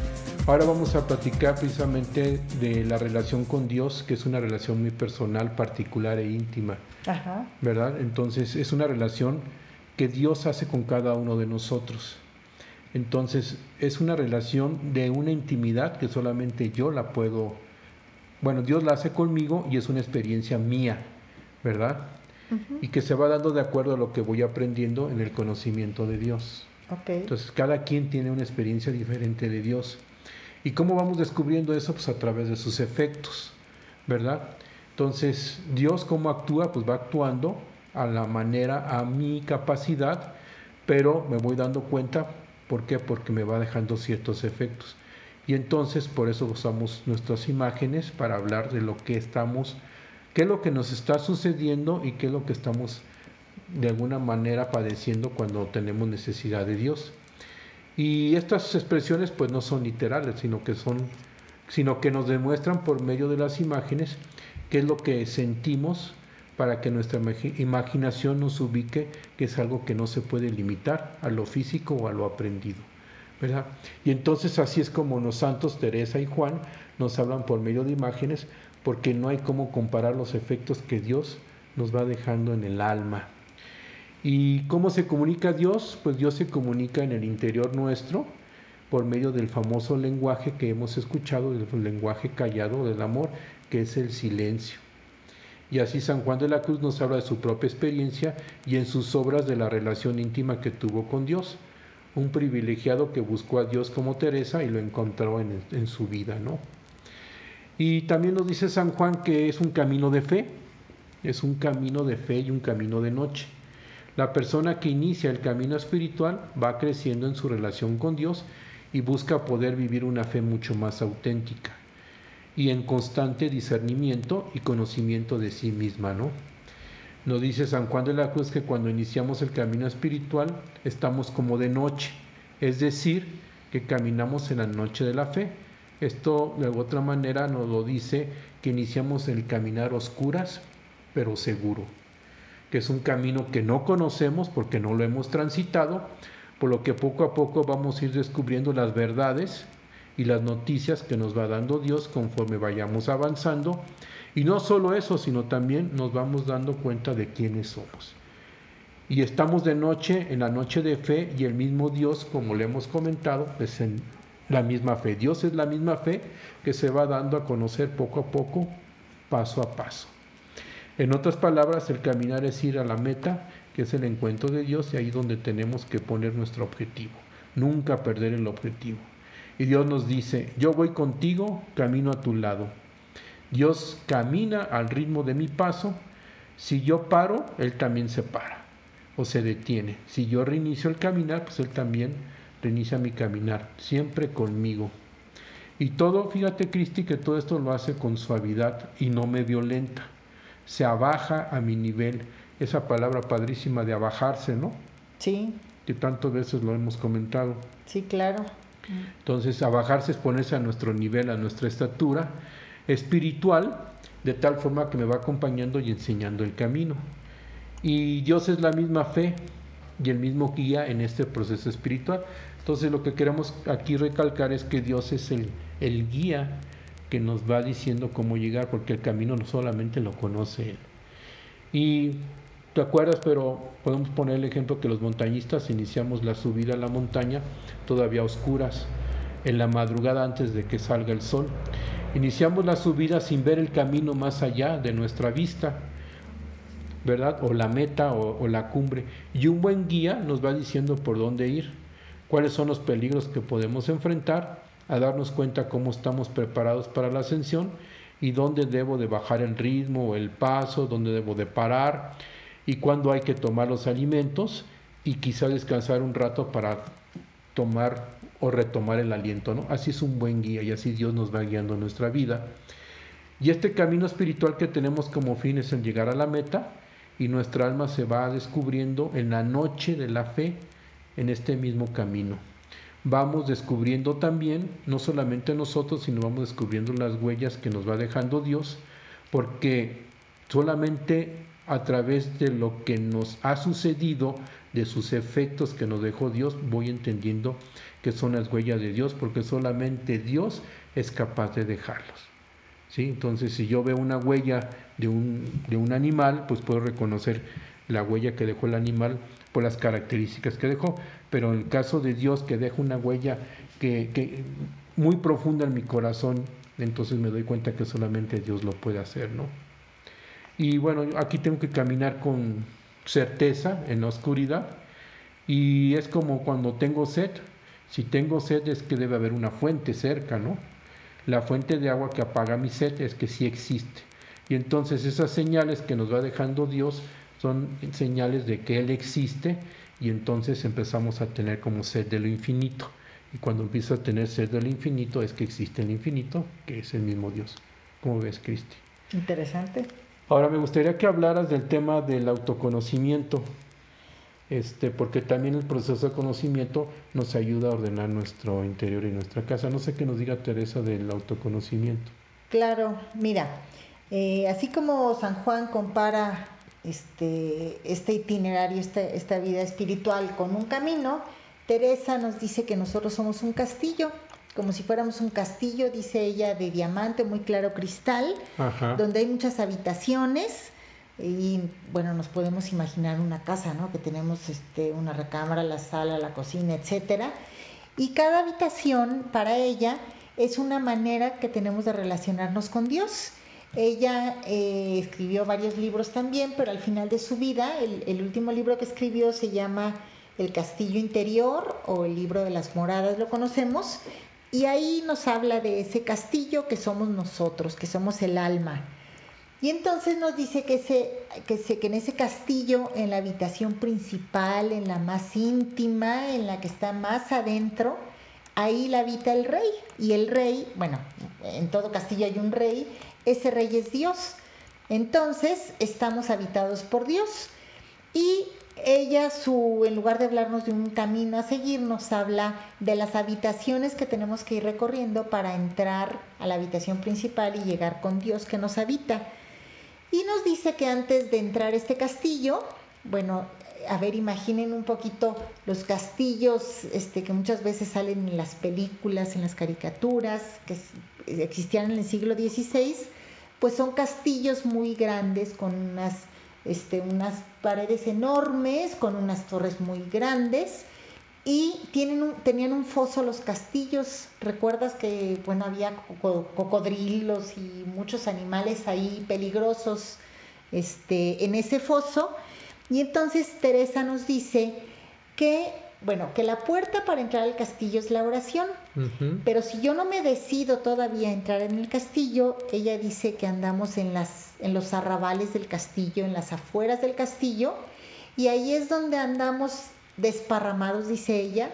Ahora vamos a platicar precisamente de la relación con Dios, que es una relación muy personal, particular e íntima, Ajá. ¿verdad? Entonces es una relación que Dios hace con cada uno de nosotros. Entonces es una relación de una intimidad que solamente yo la puedo, bueno, Dios la hace conmigo y es una experiencia mía, ¿verdad? Y que se va dando de acuerdo a lo que voy aprendiendo en el conocimiento de Dios. Ok. Entonces, cada quien tiene una experiencia diferente de Dios. ¿Y cómo vamos descubriendo eso? Pues a través de sus efectos, ¿verdad? Entonces, Dios cómo actúa? Pues va actuando a la manera, a mi capacidad, pero me voy dando cuenta, ¿por qué? Porque me va dejando ciertos efectos. Y entonces, por eso usamos nuestras imágenes para hablar de lo que estamos, qué es lo que nos está sucediendo y qué es lo que estamos de alguna manera padeciendo cuando tenemos necesidad de Dios. Y estas expresiones pues no son literales, sino que son sino que nos demuestran por medio de las imágenes qué es lo que sentimos para que nuestra imagi- imaginación nos ubique que es algo que no se puede limitar a lo físico o a lo aprendido. ¿verdad? Y entonces así es como los santos Teresa y Juan nos hablan por medio de imágenes porque no hay cómo comparar los efectos que Dios nos va dejando en el alma. ¿Y cómo se comunica Dios? Pues Dios se comunica en el interior nuestro por medio del famoso lenguaje que hemos escuchado, el lenguaje callado del amor, que es el silencio. Y así San Juan de la Cruz nos habla de su propia experiencia y en sus obras de la relación íntima que tuvo con Dios. Un privilegiado que buscó a Dios como Teresa y lo encontró en, su vida, ¿no? Y también nos dice San Juan que es un camino de fe, es un camino de fe y un camino de noche. La persona que inicia el camino espiritual va creciendo en su relación con Dios y busca poder vivir una fe mucho más auténtica y en constante discernimiento y conocimiento de sí misma, ¿no? Nos dice San Juan de la Cruz que cuando iniciamos el camino espiritual estamos como de noche, es decir, que caminamos en la noche de la fe. Esto de otra manera nos lo dice que iniciamos el caminar oscuras, pero seguro que es un camino que no conocemos porque no lo hemos transitado, por lo que poco a poco vamos a ir descubriendo las verdades y las noticias que nos va dando Dios conforme vayamos avanzando. Y no solo eso, sino también nos vamos dando cuenta de quiénes somos. Y estamos de noche, en la noche de fe, y el mismo Dios, como le hemos comentado, es en la misma fe. Dios es la misma fe que se va dando a conocer poco a poco, paso a paso. En otras palabras, el caminar es ir a la meta, que es el encuentro de Dios, y ahí donde tenemos que poner nuestro objetivo. Nunca perder el objetivo. Y Dios nos dice, yo voy contigo, camino a tu lado. Dios camina al ritmo de mi paso. Si yo paro, Él también se para o se detiene. Si yo reinicio el caminar, pues Él también reinicia mi caminar, siempre conmigo. Y todo, fíjate Cristi, que todo esto lo hace con suavidad y no me violenta se abaja a mi nivel. Esa palabra padrísima de abajarse, ¿no? Sí, Que tantas veces lo hemos comentado. sí, claro. Entonces, abajarse es ponerse a nuestro nivel, a nuestra estatura espiritual, de tal forma que me va acompañando y enseñando el camino. Y Dios es la misma fe y el mismo guía en este proceso espiritual. Entonces, lo que queremos aquí recalcar es que Dios es el, el guía que nos va diciendo cómo llegar, porque el camino no solamente lo conoce Él. Y te acuerdas, pero podemos poner el ejemplo que los montañistas iniciamos la subida a la montaña todavía a oscuras, en la madrugada antes de que salga el sol. Iniciamos la subida sin ver el camino más allá de nuestra vista, ¿verdad? O la meta o, o la cumbre. Y un buen guía nos va diciendo por dónde ir, cuáles son los peligros que podemos enfrentar a darnos cuenta cómo estamos preparados para la ascensión y dónde debo de bajar el ritmo el paso, dónde debo de parar y cuándo hay que tomar los alimentos y quizá descansar un rato para tomar o retomar el aliento, ¿no? Así es un buen guía y así Dios nos va guiando nuestra vida. Y este camino espiritual que tenemos como fin es el llegar a la meta y nuestra alma se va descubriendo en la noche de la fe en este mismo camino. Vamos descubriendo también, no solamente nosotros, sino vamos descubriendo las huellas que nos va dejando Dios, porque solamente a través de lo que nos ha sucedido, de sus efectos que nos dejó Dios, voy entendiendo que son las huellas de Dios, porque solamente Dios es capaz de dejarlos. ¿sí? Entonces, si yo veo una huella de un, de un animal, pues puedo reconocer la huella que dejó el animal por las características que dejó. Pero el caso de Dios, que deja una huella que, que muy profunda en mi corazón, entonces me doy cuenta que solamente Dios lo puede hacer, ¿no? Y bueno, aquí tengo que caminar con certeza en la oscuridad. Y es como cuando tengo sed. Si tengo sed es que debe haber una fuente cerca, ¿no? La fuente de agua que apaga mi sed es que sí existe. Y entonces esas señales que nos va dejando Dios son señales de que Él existe y entonces empezamos a tener como sed de lo infinito. Y cuando empieza a tener sed del infinito es que existe el infinito, que es el mismo Dios. ¿Cómo ves, Cristi? Interesante. Ahora me gustaría que hablaras del tema del autoconocimiento, este, porque también el proceso de conocimiento nos ayuda a ordenar nuestro interior y nuestra casa. No sé qué nos diga Teresa del autoconocimiento. Claro, mira, eh, así como San Juan compara este, este itinerario, esta, esta vida espiritual con un camino, Teresa nos dice que nosotros somos un castillo como si fuéramos un castillo, dice ella, de diamante, muy claro cristal, donde hay muchas habitaciones y bueno, nos podemos imaginar una casa, ¿no? Que tenemos este, una recámara, la sala, la cocina, etcétera. Y cada habitación para ella es una manera que tenemos de relacionarnos con Dios. Ella eh, escribió varios libros también, pero al final de su vida, el, último libro que escribió se llama El Castillo Interior o el libro de las moradas, lo conocemos, y ahí nos habla de ese castillo que somos nosotros, que somos el alma. Y entonces nos dice que, ese, que, que en ese castillo, en la habitación principal, en la más íntima, en la que está más adentro, ahí la habita el rey. Y el rey, bueno, en todo castillo hay un rey, ese rey es Dios. Entonces estamos habitados por Dios. Y ella, su, en lugar de hablarnos de un camino a seguir, nos habla de las habitaciones que tenemos que ir recorriendo para entrar a la habitación principal y llegar con Dios que nos habita. Y nos dice que antes de entrar a este castillo, bueno, a ver, imaginen un poquito los castillos este, que muchas veces salen en las películas, en las caricaturas, que existían en el siglo XVI, pues son castillos muy grandes con unas este, unas paredes enormes con unas torres muy grandes y tienen tenían un foso los castillos. Recuerdas que bueno había cocodrilos y muchos animales ahí peligrosos este, en ese foso. Y entonces Teresa nos dice que bueno, que la puerta para entrar al castillo es la oración, pero si yo no me decido todavía a entrar en el castillo, ella dice que andamos en, las, en los arrabales del castillo, en las afueras del castillo, y ahí es donde andamos desparramados, dice ella,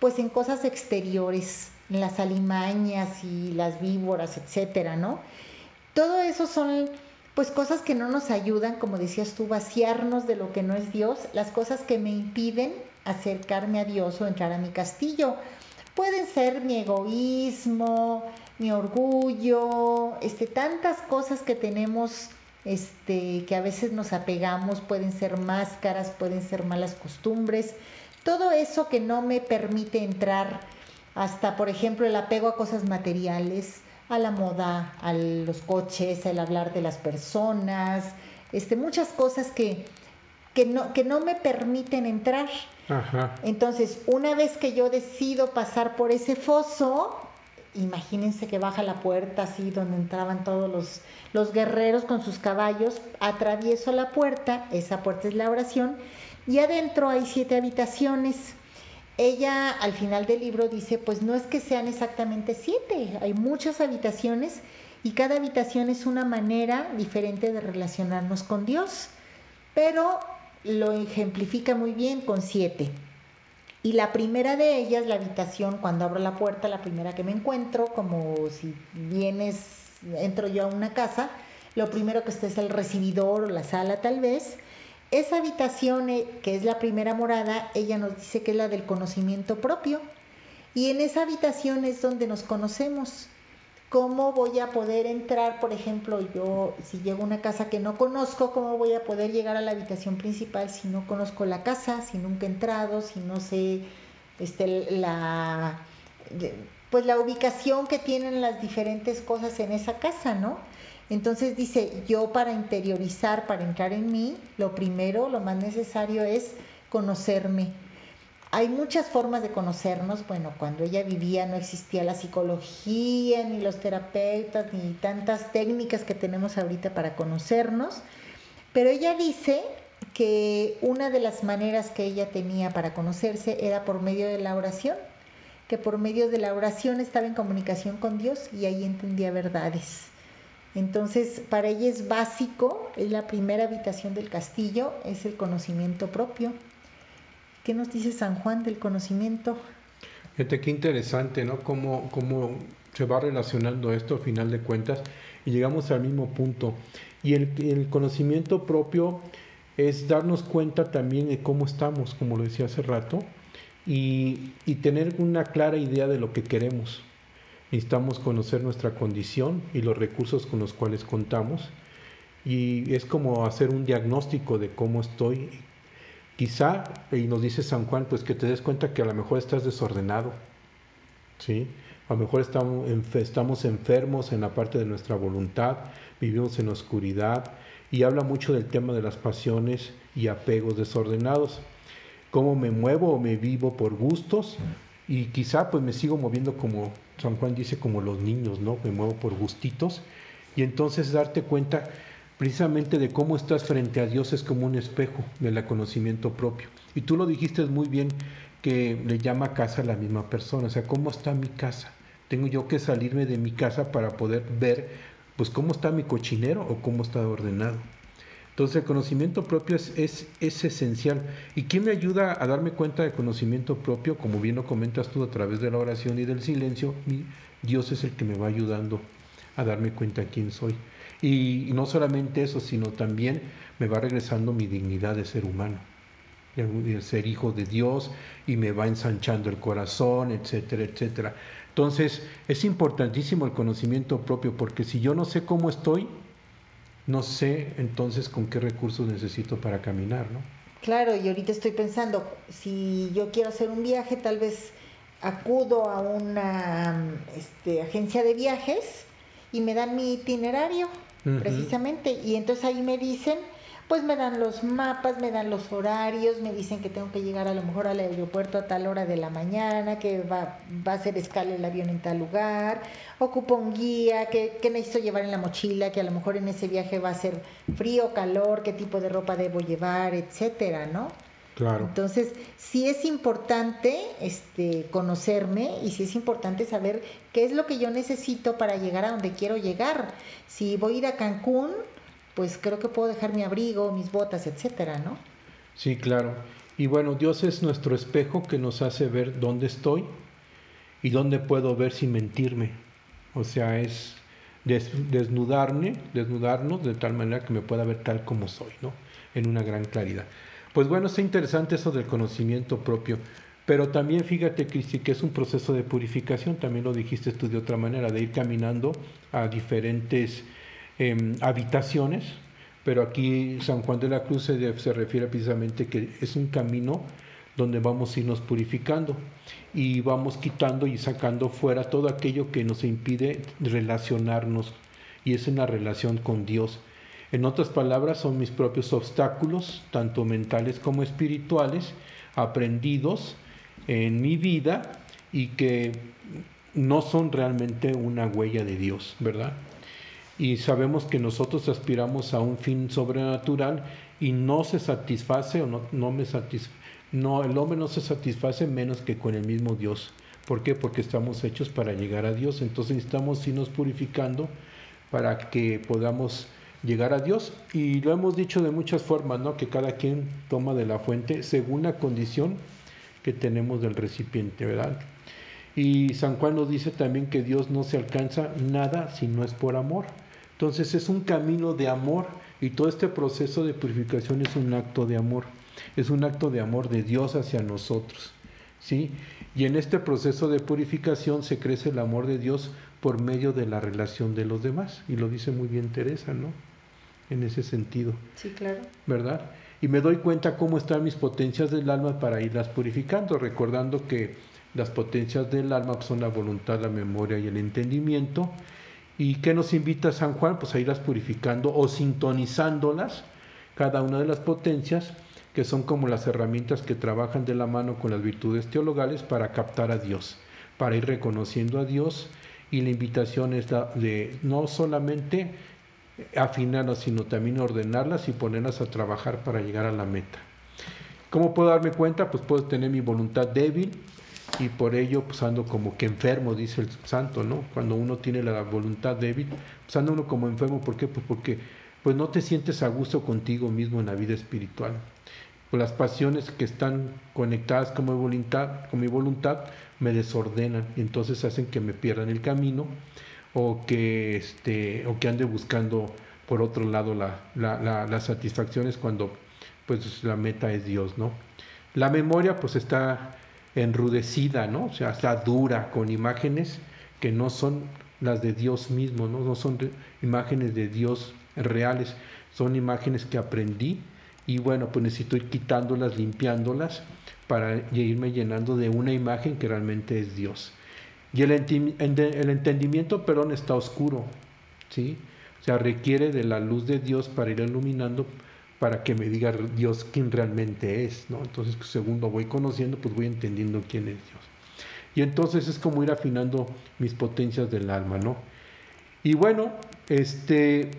pues en cosas exteriores, en las alimañas y las víboras, etcétera, ¿no? Todo eso son pues cosas que no nos ayudan, como decías tú, vaciarnos de lo que no es Dios, las cosas que me impiden acercarme a Dios o entrar a mi castillo. Pueden ser mi egoísmo, mi orgullo, este, tantas cosas que tenemos este, que a veces nos apegamos, pueden ser máscaras, pueden ser malas costumbres, todo eso que no me permite entrar hasta, por ejemplo, el apego a cosas materiales, a la moda, a los coches, al hablar de las personas, este, muchas cosas que, que, no, que no me permiten entrar. Entonces, una vez que yo decido pasar por ese foso, imagínense que baja la puerta así donde entraban todos los, los guerreros con sus caballos, atravieso la puerta, esa puerta es la oración, y adentro hay siete habitaciones. Ella al final del libro dice, pues no es que sean exactamente siete, hay muchas habitaciones y cada habitación es una manera diferente de relacionarnos con Dios, pero lo ejemplifica muy bien con siete. Y la primera de ellas, la habitación, cuando abro la puerta, la primera que me encuentro, como si vienes, entro yo a una casa, lo primero que está es el recibidor o la sala tal vez. Esa habitación, eh, que es la primera morada, ella nos dice que es la del conocimiento propio. Y en esa habitación es donde nos conocemos. ¿Cómo voy a poder entrar, por ejemplo, yo, si llego a una casa que no conozco, cómo voy a poder llegar a la habitación principal si no conozco la casa, si nunca he entrado, si no sé este, la, pues la ubicación que tienen las diferentes cosas en esa casa, ¿no? Entonces dice, yo para interiorizar, para entrar en mí, lo primero, lo más necesario es conocerme hay muchas formas de conocernos. Bueno, cuando ella vivía no existía la psicología, ni los terapeutas, ni tantas técnicas que tenemos ahorita para conocernos. Pero ella dice que una de las maneras que ella tenía para conocerse era por medio de la oración, que por medio de la oración estaba en comunicación con Dios y ahí entendía verdades. Entonces, para ella es básico, es la primera habitación del castillo, es el conocimiento propio. ¿Qué nos dice San Juan del conocimiento? Fíjate qué interesante, ¿no? Cómo, cómo se va relacionando esto al final de cuentas y llegamos al mismo punto. Y el, el conocimiento propio es darnos cuenta también de cómo estamos, como lo decía hace rato, y, y, tener una clara idea de lo que queremos. Necesitamos conocer nuestra condición y los recursos con los cuales contamos. Y es como hacer un diagnóstico de cómo estoy Quizá, y nos dice San Juan, pues que te des cuenta que a lo mejor estás desordenado, ¿sí? A lo mejor estamos, enfermos en la parte de nuestra voluntad, vivimos en oscuridad, y habla mucho del tema de las pasiones y apegos desordenados. Cómo me muevo o me vivo por gustos, y quizá pues me sigo moviendo como San Juan dice, como los niños, ¿no? Me muevo por gustitos, y entonces darte cuenta precisamente de cómo estás frente a Dios es como un espejo del conocimiento propio. Y tú lo dijiste muy bien que le llama casa a la misma persona, o sea, ¿cómo está mi casa? Tengo yo que salirme de mi casa para poder ver, pues, cómo está mi cochinero o cómo está ordenado. Entonces, el conocimiento propio es, es, es esencial. ¿Y quién me ayuda a darme cuenta del conocimiento propio? Como bien lo comentas tú a través de la oración y del silencio, Dios es el que me va ayudando a darme cuenta quién soy. Y, no solamente eso, sino también me va regresando mi dignidad de ser humano, de ser hijo de Dios, y me va ensanchando el corazón, etcétera, etcétera. Entonces, es importantísimo el conocimiento propio, porque si yo no sé cómo estoy, no sé entonces con qué recursos necesito para caminar, ¿no? Claro, y ahorita estoy pensando, si yo quiero hacer un viaje, tal vez acudo a una este, agencia de viajes y me dan mi itinerario precisamente. Y entonces ahí me dicen, pues me dan los mapas, me dan los horarios, me dicen que tengo que llegar a lo mejor al aeropuerto a tal hora de la mañana, que va, va a hacer escala el avión en tal lugar, ocupo un guía, que, que necesito llevar en la mochila, que a lo mejor en ese viaje va a ser frío, calor, qué tipo de ropa debo llevar, etcétera, ¿no? Entonces, sí es importante este, conocerme y sí es importante saber qué es lo que yo necesito para llegar a donde quiero llegar. Si voy a ir a Cancún, pues creo que puedo dejar mi abrigo, mis botas, etcétera, ¿no? Sí, claro. Y bueno, Dios es nuestro espejo que nos hace ver dónde estoy y dónde puedo ver sin mentirme. O sea, es desnudarme, desnudarnos de tal manera que me pueda ver tal como soy, ¿no? En una gran claridad. Pues bueno, está interesante eso del conocimiento propio. Pero también fíjate, Cristi, que es un proceso de purificación, también lo dijiste tú de otra manera, de ir caminando a diferentes em, habitaciones, pero aquí San Juan de la Cruz se, refiere precisamente que es un camino donde vamos a irnos purificando y vamos quitando y sacando fuera todo aquello que nos impide relacionarnos y es una relación con Dios. En otras palabras, son mis propios obstáculos, tanto mentales como espirituales, aprendidos en mi vida y que no son realmente una huella de Dios, ¿verdad? Y sabemos que nosotros aspiramos a un fin sobrenatural y no se satisface o no, no me satisface, no, el hombre no se satisface menos que con el mismo Dios. ¿Por qué? Porque estamos hechos para llegar a Dios. Entonces necesitamos irnos purificando para que podamos llegar a Dios. Y lo hemos dicho de muchas formas, ¿no? Que cada quien toma de la fuente según la condición que tenemos del recipiente, ¿verdad? Y San Juan nos dice también que Dios no se alcanza nada si no es por amor. Entonces es un camino de amor y todo este proceso de purificación es un acto de amor. Es un acto de amor de Dios hacia nosotros. ¿sí? Y en este proceso de purificación se crece el amor de Dios por medio de la relación de los demás. Y lo dice muy bien Teresa, ¿no? En ese sentido. Sí, claro. ¿Verdad? Y me doy cuenta cómo están mis potencias del alma para irlas purificando, recordando que las potencias del alma son la voluntad, la memoria y el entendimiento. ¿Y qué nos invita San Juan? Pues a irlas purificando o sintonizándolas, cada una de las potencias, que son como las herramientas que trabajan de la mano con las virtudes teologales para captar a Dios, para ir reconociendo a Dios. Y la invitación es de no solamente afinarlas, sino también ordenarlas y ponerlas a trabajar para llegar a la meta. ¿Cómo puedo darme cuenta? Pues puedo tener mi voluntad débil y por ello pues ando como que enfermo, dice el santo, ¿no? Cuando uno tiene la voluntad débil, pues anda uno como enfermo, ¿por qué? Pues porque pues no te sientes a gusto contigo mismo en la vida espiritual. Pues las pasiones que están conectadas con mi voluntad, con mi voluntad me desordenan y entonces hacen que me pierdan el camino o que, este, o que ande buscando por otro lado la, la, las satisfacciones cuando pues la meta es Dios, ¿no? La memoria pues está enrudecida, ¿no? O sea, está dura con imágenes que no son las de Dios mismo, ¿no? No son imágenes de Dios reales, son imágenes que aprendí y bueno, pues necesito ir quitándolas, limpiándolas para irme llenando de una imagen que realmente es Dios. Y el, entendimiento, perdón, está oscuro, ¿sí? O sea, requiere de la luz de Dios para ir iluminando, para que me diga Dios quién realmente es, ¿no? Entonces, pues, según lo voy conociendo, pues voy entendiendo quién es Dios. Y entonces es como ir afinando mis potencias del alma, ¿no? Y bueno, este,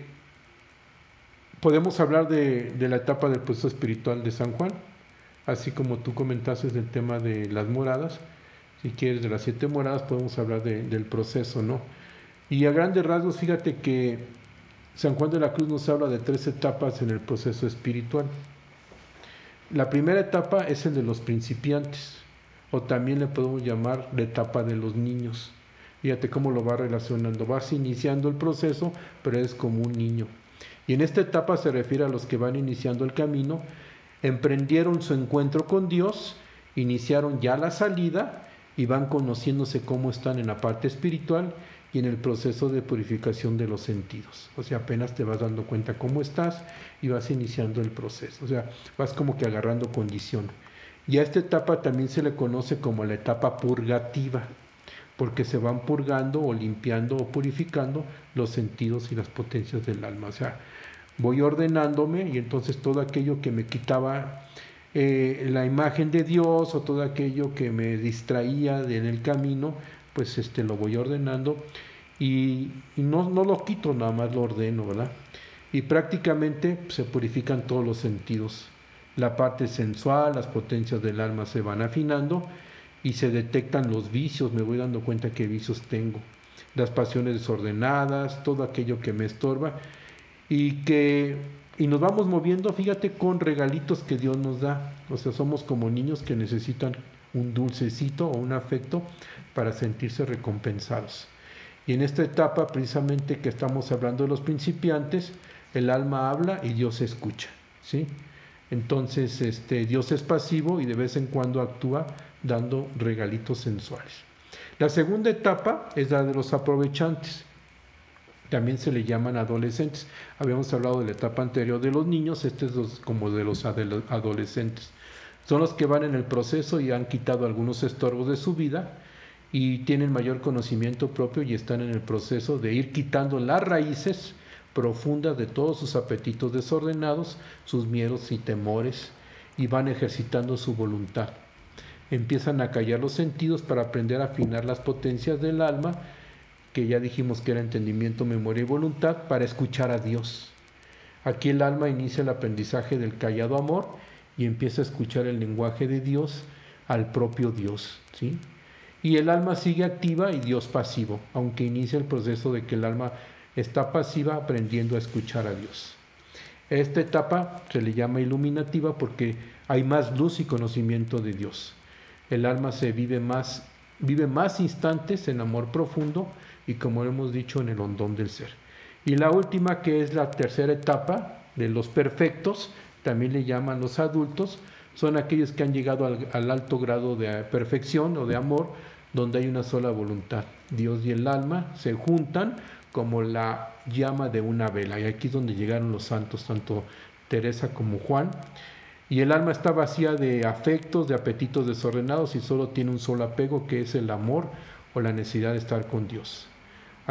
podemos hablar de, de la etapa del proceso espiritual de San Juan, así como tú comentaste del tema de las moradas si quieres, de las siete moradas, podemos hablar del proceso, ¿no? Y a grandes rasgos, fíjate que San Juan de la Cruz nos habla de tres etapas en el proceso espiritual. La primera etapa es el de los principiantes, o también le podemos llamar la etapa de los niños. Fíjate cómo lo va relacionando. Vas iniciando el proceso, pero es como un niño. Y en esta etapa se refiere a los que van iniciando el camino, emprendieron su encuentro con Dios, iniciaron ya la salida y van conociéndose cómo están en la parte espiritual y en el proceso de purificación de los sentidos. O sea, apenas te vas dando cuenta cómo estás y vas iniciando el proceso. O sea, vas como que agarrando condición. Y a esta etapa también se le conoce como la etapa purgativa, porque se van purgando o limpiando o purificando los sentidos y las potencias del alma. O sea, voy ordenándome y entonces todo aquello que me quitaba eh, la imagen de Dios o todo aquello que me distraía en el camino, pues este lo voy ordenando y, no, no, lo quito, nada más lo ordeno, ¿verdad? Y prácticamente se purifican todos los sentidos. La parte sensual, las potencias del alma se van afinando y se detectan los vicios, me voy dando cuenta qué vicios tengo, las pasiones desordenadas, todo aquello que me estorba y que y nos vamos moviendo, fíjate, con regalitos que Dios nos da. O sea, somos como niños que necesitan un dulcecito o un afecto para sentirse recompensados. Y en esta etapa, precisamente que estamos hablando de los principiantes, el alma habla y Dios escucha, ¿sí? Entonces, este, Dios es pasivo y de vez en cuando actúa dando regalitos sensuales. La segunda etapa es la de los aprovechantes también se le llaman adolescentes. Habíamos hablado de la etapa anterior de los niños, este es como de los adolescentes. Son los que van en el proceso y han quitado algunos estorbos de su vida y tienen mayor conocimiento propio y están en el proceso de ir quitando las raíces profundas de todos sus apetitos desordenados, sus miedos y temores y van ejercitando su voluntad. Empiezan a callar los sentidos para aprender a afinar las potencias del alma que ya dijimos que era entendimiento, memoria y voluntad, para escuchar a Dios. Aquí el alma inicia el aprendizaje del callado amor y empieza a escuchar el lenguaje de Dios al propio Dios. ¿sí? Y el alma sigue activa y Dios pasivo, aunque inicia el proceso de que el alma está pasiva aprendiendo a escuchar a Dios. Esta etapa se le llama iluminativa porque hay más luz y conocimiento de Dios. el alma se vive más, vive más instantes en amor profundo y como hemos dicho en el hondón del ser. Y la última que es la tercera etapa de los perfectos, también le llaman los adultos, son aquellos que han llegado al, al alto grado de perfección o de amor, donde hay una sola voluntad. Dios y el alma se juntan como la llama de una vela. Y aquí es donde llegaron los santos, tanto Teresa como Juan. Y el alma está vacía de afectos, de apetitos desordenados y solo tiene un solo apego que es el amor o la necesidad de estar con Dios.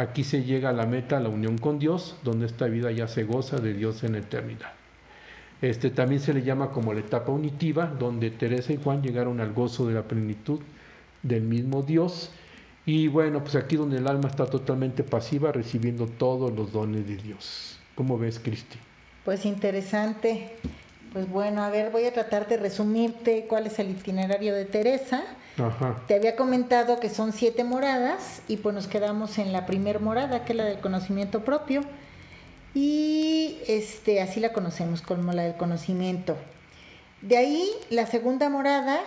Aquí se llega a la meta, la unión con Dios, donde esta vida ya se goza de Dios en eternidad. Este también se le llama como la etapa unitiva, donde Teresa y Juan llegaron al gozo de la plenitud del mismo Dios. Y bueno, pues aquí donde el alma está totalmente pasiva, recibiendo todos los dones de Dios. ¿Cómo ves, Cristi? Pues interesante. Pues bueno, a ver, voy a tratar de resumirte cuál es el itinerario de Teresa. Ajá. Te había comentado que son siete moradas y pues nos quedamos en la primer morada, que es la del conocimiento propio. Y este, así la conocemos como la del conocimiento. De ahí, la segunda morada,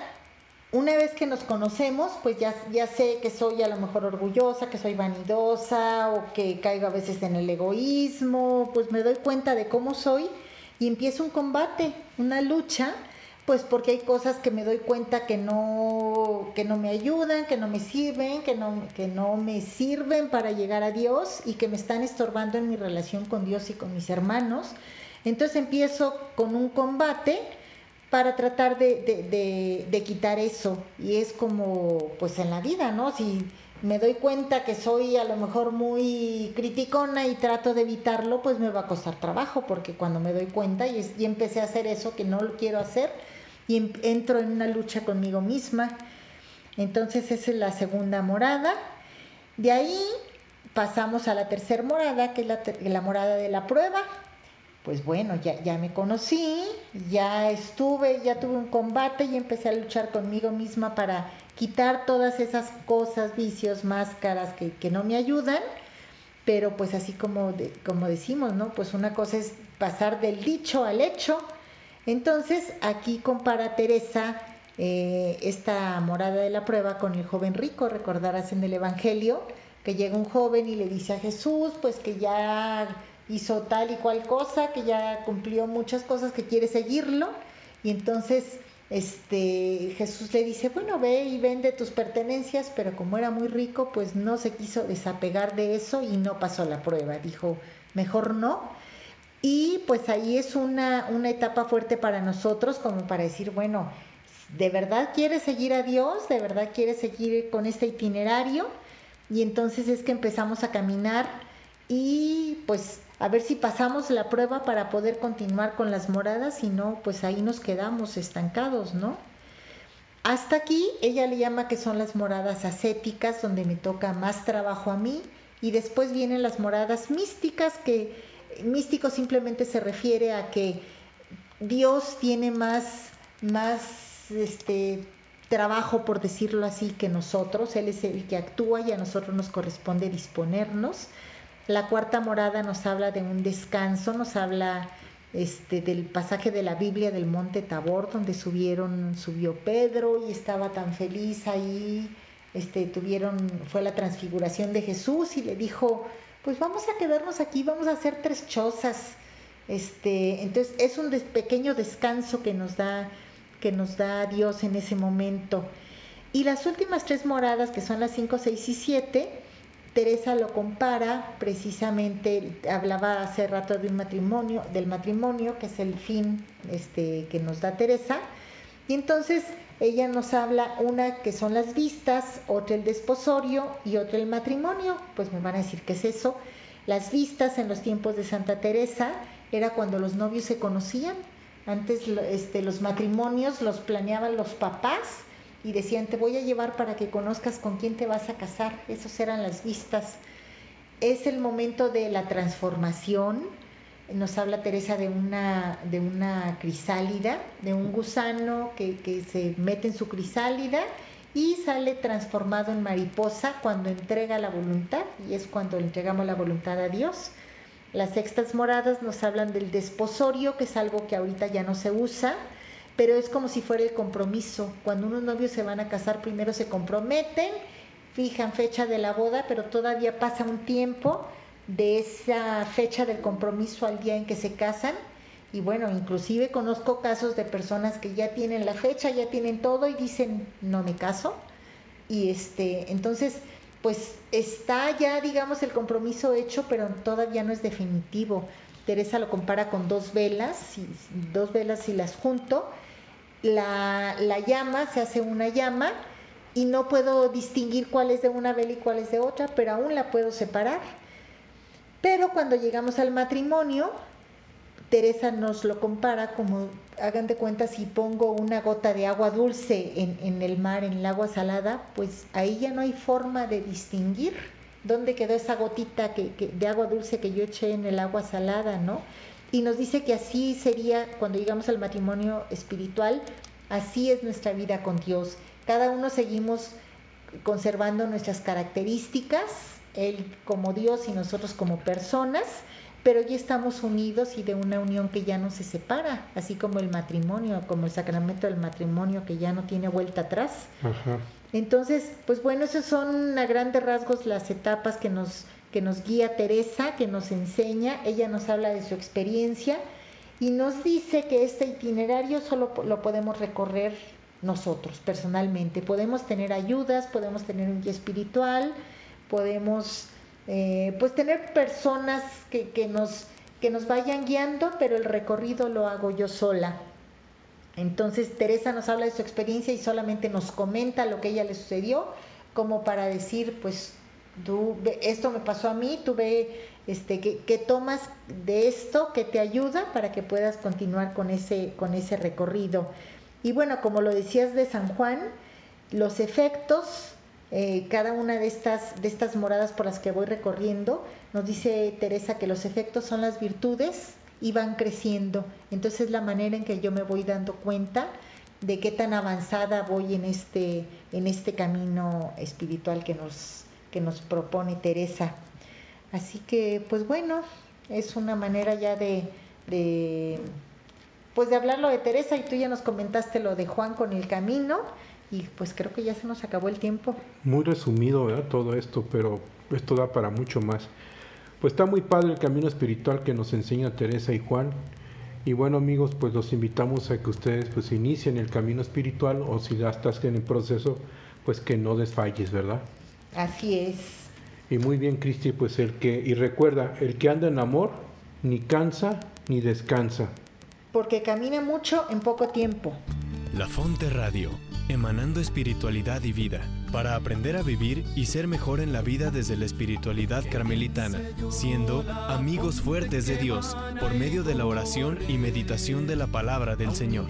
una vez que nos conocemos, pues ya, ya sé que soy a lo mejor orgullosa, que soy vanidosa o que caigo a veces en el egoísmo, pues me doy cuenta de cómo soy y empiezo un combate, una lucha, pues porque hay cosas que me doy cuenta que no, que no me ayudan, que no me sirven, que no, que no me sirven para llegar a Dios y que me están estorbando en mi relación con Dios y con mis hermanos. Entonces empiezo con un combate para tratar de, de, de, de quitar eso. Y es como, pues en la vida, ¿no? Si me doy cuenta que soy a lo mejor muy criticona y trato de evitarlo, pues me va a costar trabajo, porque cuando me doy cuenta y, y empecé a hacer eso que no lo quiero hacer, y em, entro en una lucha conmigo misma. Entonces esa es la segunda morada. De ahí pasamos a la tercera morada, que es la, la morada de la prueba. Pues bueno, ya, ya me conocí, ya estuve, ya tuve un combate y empecé a luchar conmigo misma para quitar todas esas cosas, vicios, máscaras que, que no me ayudan, pero pues así como, de, como decimos, ¿no? Pues una cosa es pasar del dicho al hecho. Entonces aquí compara Teresa eh, esta morada de la prueba con el joven rico, recordarás en el Evangelio, que llega un joven y le dice a Jesús, pues que ya hizo tal y cual cosa, que ya cumplió muchas cosas, que quiere seguirlo, y entonces este, Jesús le dice, bueno, ve y vende tus pertenencias, pero como era muy rico, pues no se quiso desapegar de eso y no pasó la prueba. Dijo, mejor no. Y pues ahí es una, una etapa fuerte para nosotros, como para decir, bueno, ¿de verdad quieres seguir a Dios? ¿De verdad quieres seguir con este itinerario? Y entonces es que empezamos a caminar y pues a ver si pasamos la prueba para poder continuar con las moradas, si no, pues ahí nos quedamos estancados, ¿no? Hasta aquí ella le llama que son las moradas ascéticas, donde me toca más trabajo a mí, y después vienen las moradas místicas, que místico simplemente se refiere a que Dios tiene más, más este, trabajo, por decirlo así, que nosotros, Él es el que actúa y a nosotros nos corresponde disponernos. La cuarta morada nos habla de un descanso, nos habla este, del pasaje de la Biblia del monte Tabor, donde subieron, subió Pedro y estaba tan feliz ahí, este, tuvieron, fue la transfiguración de Jesús y le dijo, pues vamos a quedarnos aquí, vamos a hacer tres chozas. Este, entonces es un pequeño descanso que nos da, que nos da Dios en ese momento. Y las últimas tres moradas, que son las 5, 6 y 7, Teresa lo compara precisamente, hablaba hace rato de un matrimonio, del matrimonio, que es el fin este, que nos da Teresa, y entonces ella nos habla una que son las vistas, otra el desposorio y otra el matrimonio. Pues me van a decir qué es eso. Las vistas en los tiempos de Santa Teresa era cuando los novios se conocían. Antes este, los matrimonios los planeaban los papás y decían, te voy a llevar para que conozcas con quién te vas a casar. Esas eran las vistas. Es el momento de la transformación. Nos habla Teresa de una, de una crisálida, de un gusano que, que se mete en su crisálida y sale transformado en mariposa cuando entrega la voluntad, y es cuando entregamos la voluntad a Dios. Las sextas moradas nos hablan del desposorio, que es algo que ahorita ya no se usa, pero es como si fuera el compromiso. Cuando unos novios se van a casar, primero se comprometen, fijan fecha de la boda, pero todavía pasa un tiempo de esa fecha del compromiso al día en que se casan. Y bueno, inclusive conozco casos de personas que ya tienen la fecha, ya tienen todo y dicen, no me caso. Y este, entonces, pues está ya, digamos, el compromiso hecho, pero todavía no es definitivo. Teresa lo compara con dos velas, dos velas si las junto, la, la llama, se hace una llama y no puedo distinguir cuál es de una vela y cuál es de otra, pero aún la puedo separar. Pero cuando llegamos al matrimonio, Teresa nos lo compara como, hagan de cuenta, si pongo una gota de agua dulce en, en, el mar, en el agua salada, pues ahí ya no hay forma de distinguir dónde quedó esa gotita que, que, de agua dulce que yo eché en el agua salada, ¿no? Y nos dice que así sería cuando llegamos al matrimonio espiritual, así es nuestra vida con Dios. Cada uno seguimos conservando nuestras características, Él como Dios y nosotros como personas, pero ya estamos unidos y de una unión que ya no se separa, así como el matrimonio, como el sacramento del matrimonio que ya no tiene vuelta atrás. Ajá. Entonces, pues bueno, esos son a grandes rasgos las etapas que nos que nos guía Teresa, que nos enseña, ella nos habla de su experiencia y nos dice que este itinerario solo lo podemos recorrer nosotros personalmente. Podemos tener ayudas, podemos tener un guía espiritual, podemos eh, pues tener personas que, que, nos, que nos vayan guiando, pero el recorrido lo hago yo sola. Entonces Teresa nos habla de su experiencia y solamente nos comenta lo que ella le sucedió, como para decir, pues esto me pasó a mí, tú ve este, que, tomas de esto que te ayuda para que puedas continuar con ese, con ese recorrido. Y bueno, como lo decías de San Juan, los efectos, eh, cada una de estas, de estas moradas por las que voy recorriendo, nos dice Teresa que los efectos son las virtudes y van creciendo. Entonces la manera en que yo me voy dando cuenta de qué tan avanzada voy en este, en este camino espiritual que nos, que nos propone Teresa. Así que, pues bueno, es una manera ya de, pues de hablarlo de Teresa y tú ya nos comentaste lo de Juan con el camino y pues creo que ya se nos acabó el tiempo. Muy resumido. Todo esto, pero esto da para mucho más. Pues está muy padre el camino espiritual que nos enseña Teresa y Juan. Y bueno amigos, pues los invitamos a que ustedes pues inicien el camino espiritual o si ya estás en el proceso, pues que no desfalles, ¿verdad? Así es. Y muy bien, Cristi, pues el que, y recuerda, el que anda en amor, ni cansa ni descansa. Porque camina mucho en poco tiempo. La Fonte Radio, emanando espiritualidad y vida, para aprender a vivir y ser mejor en la vida desde la espiritualidad carmelitana, siendo amigos fuertes de Dios por medio de la oración y meditación de la palabra del Señor.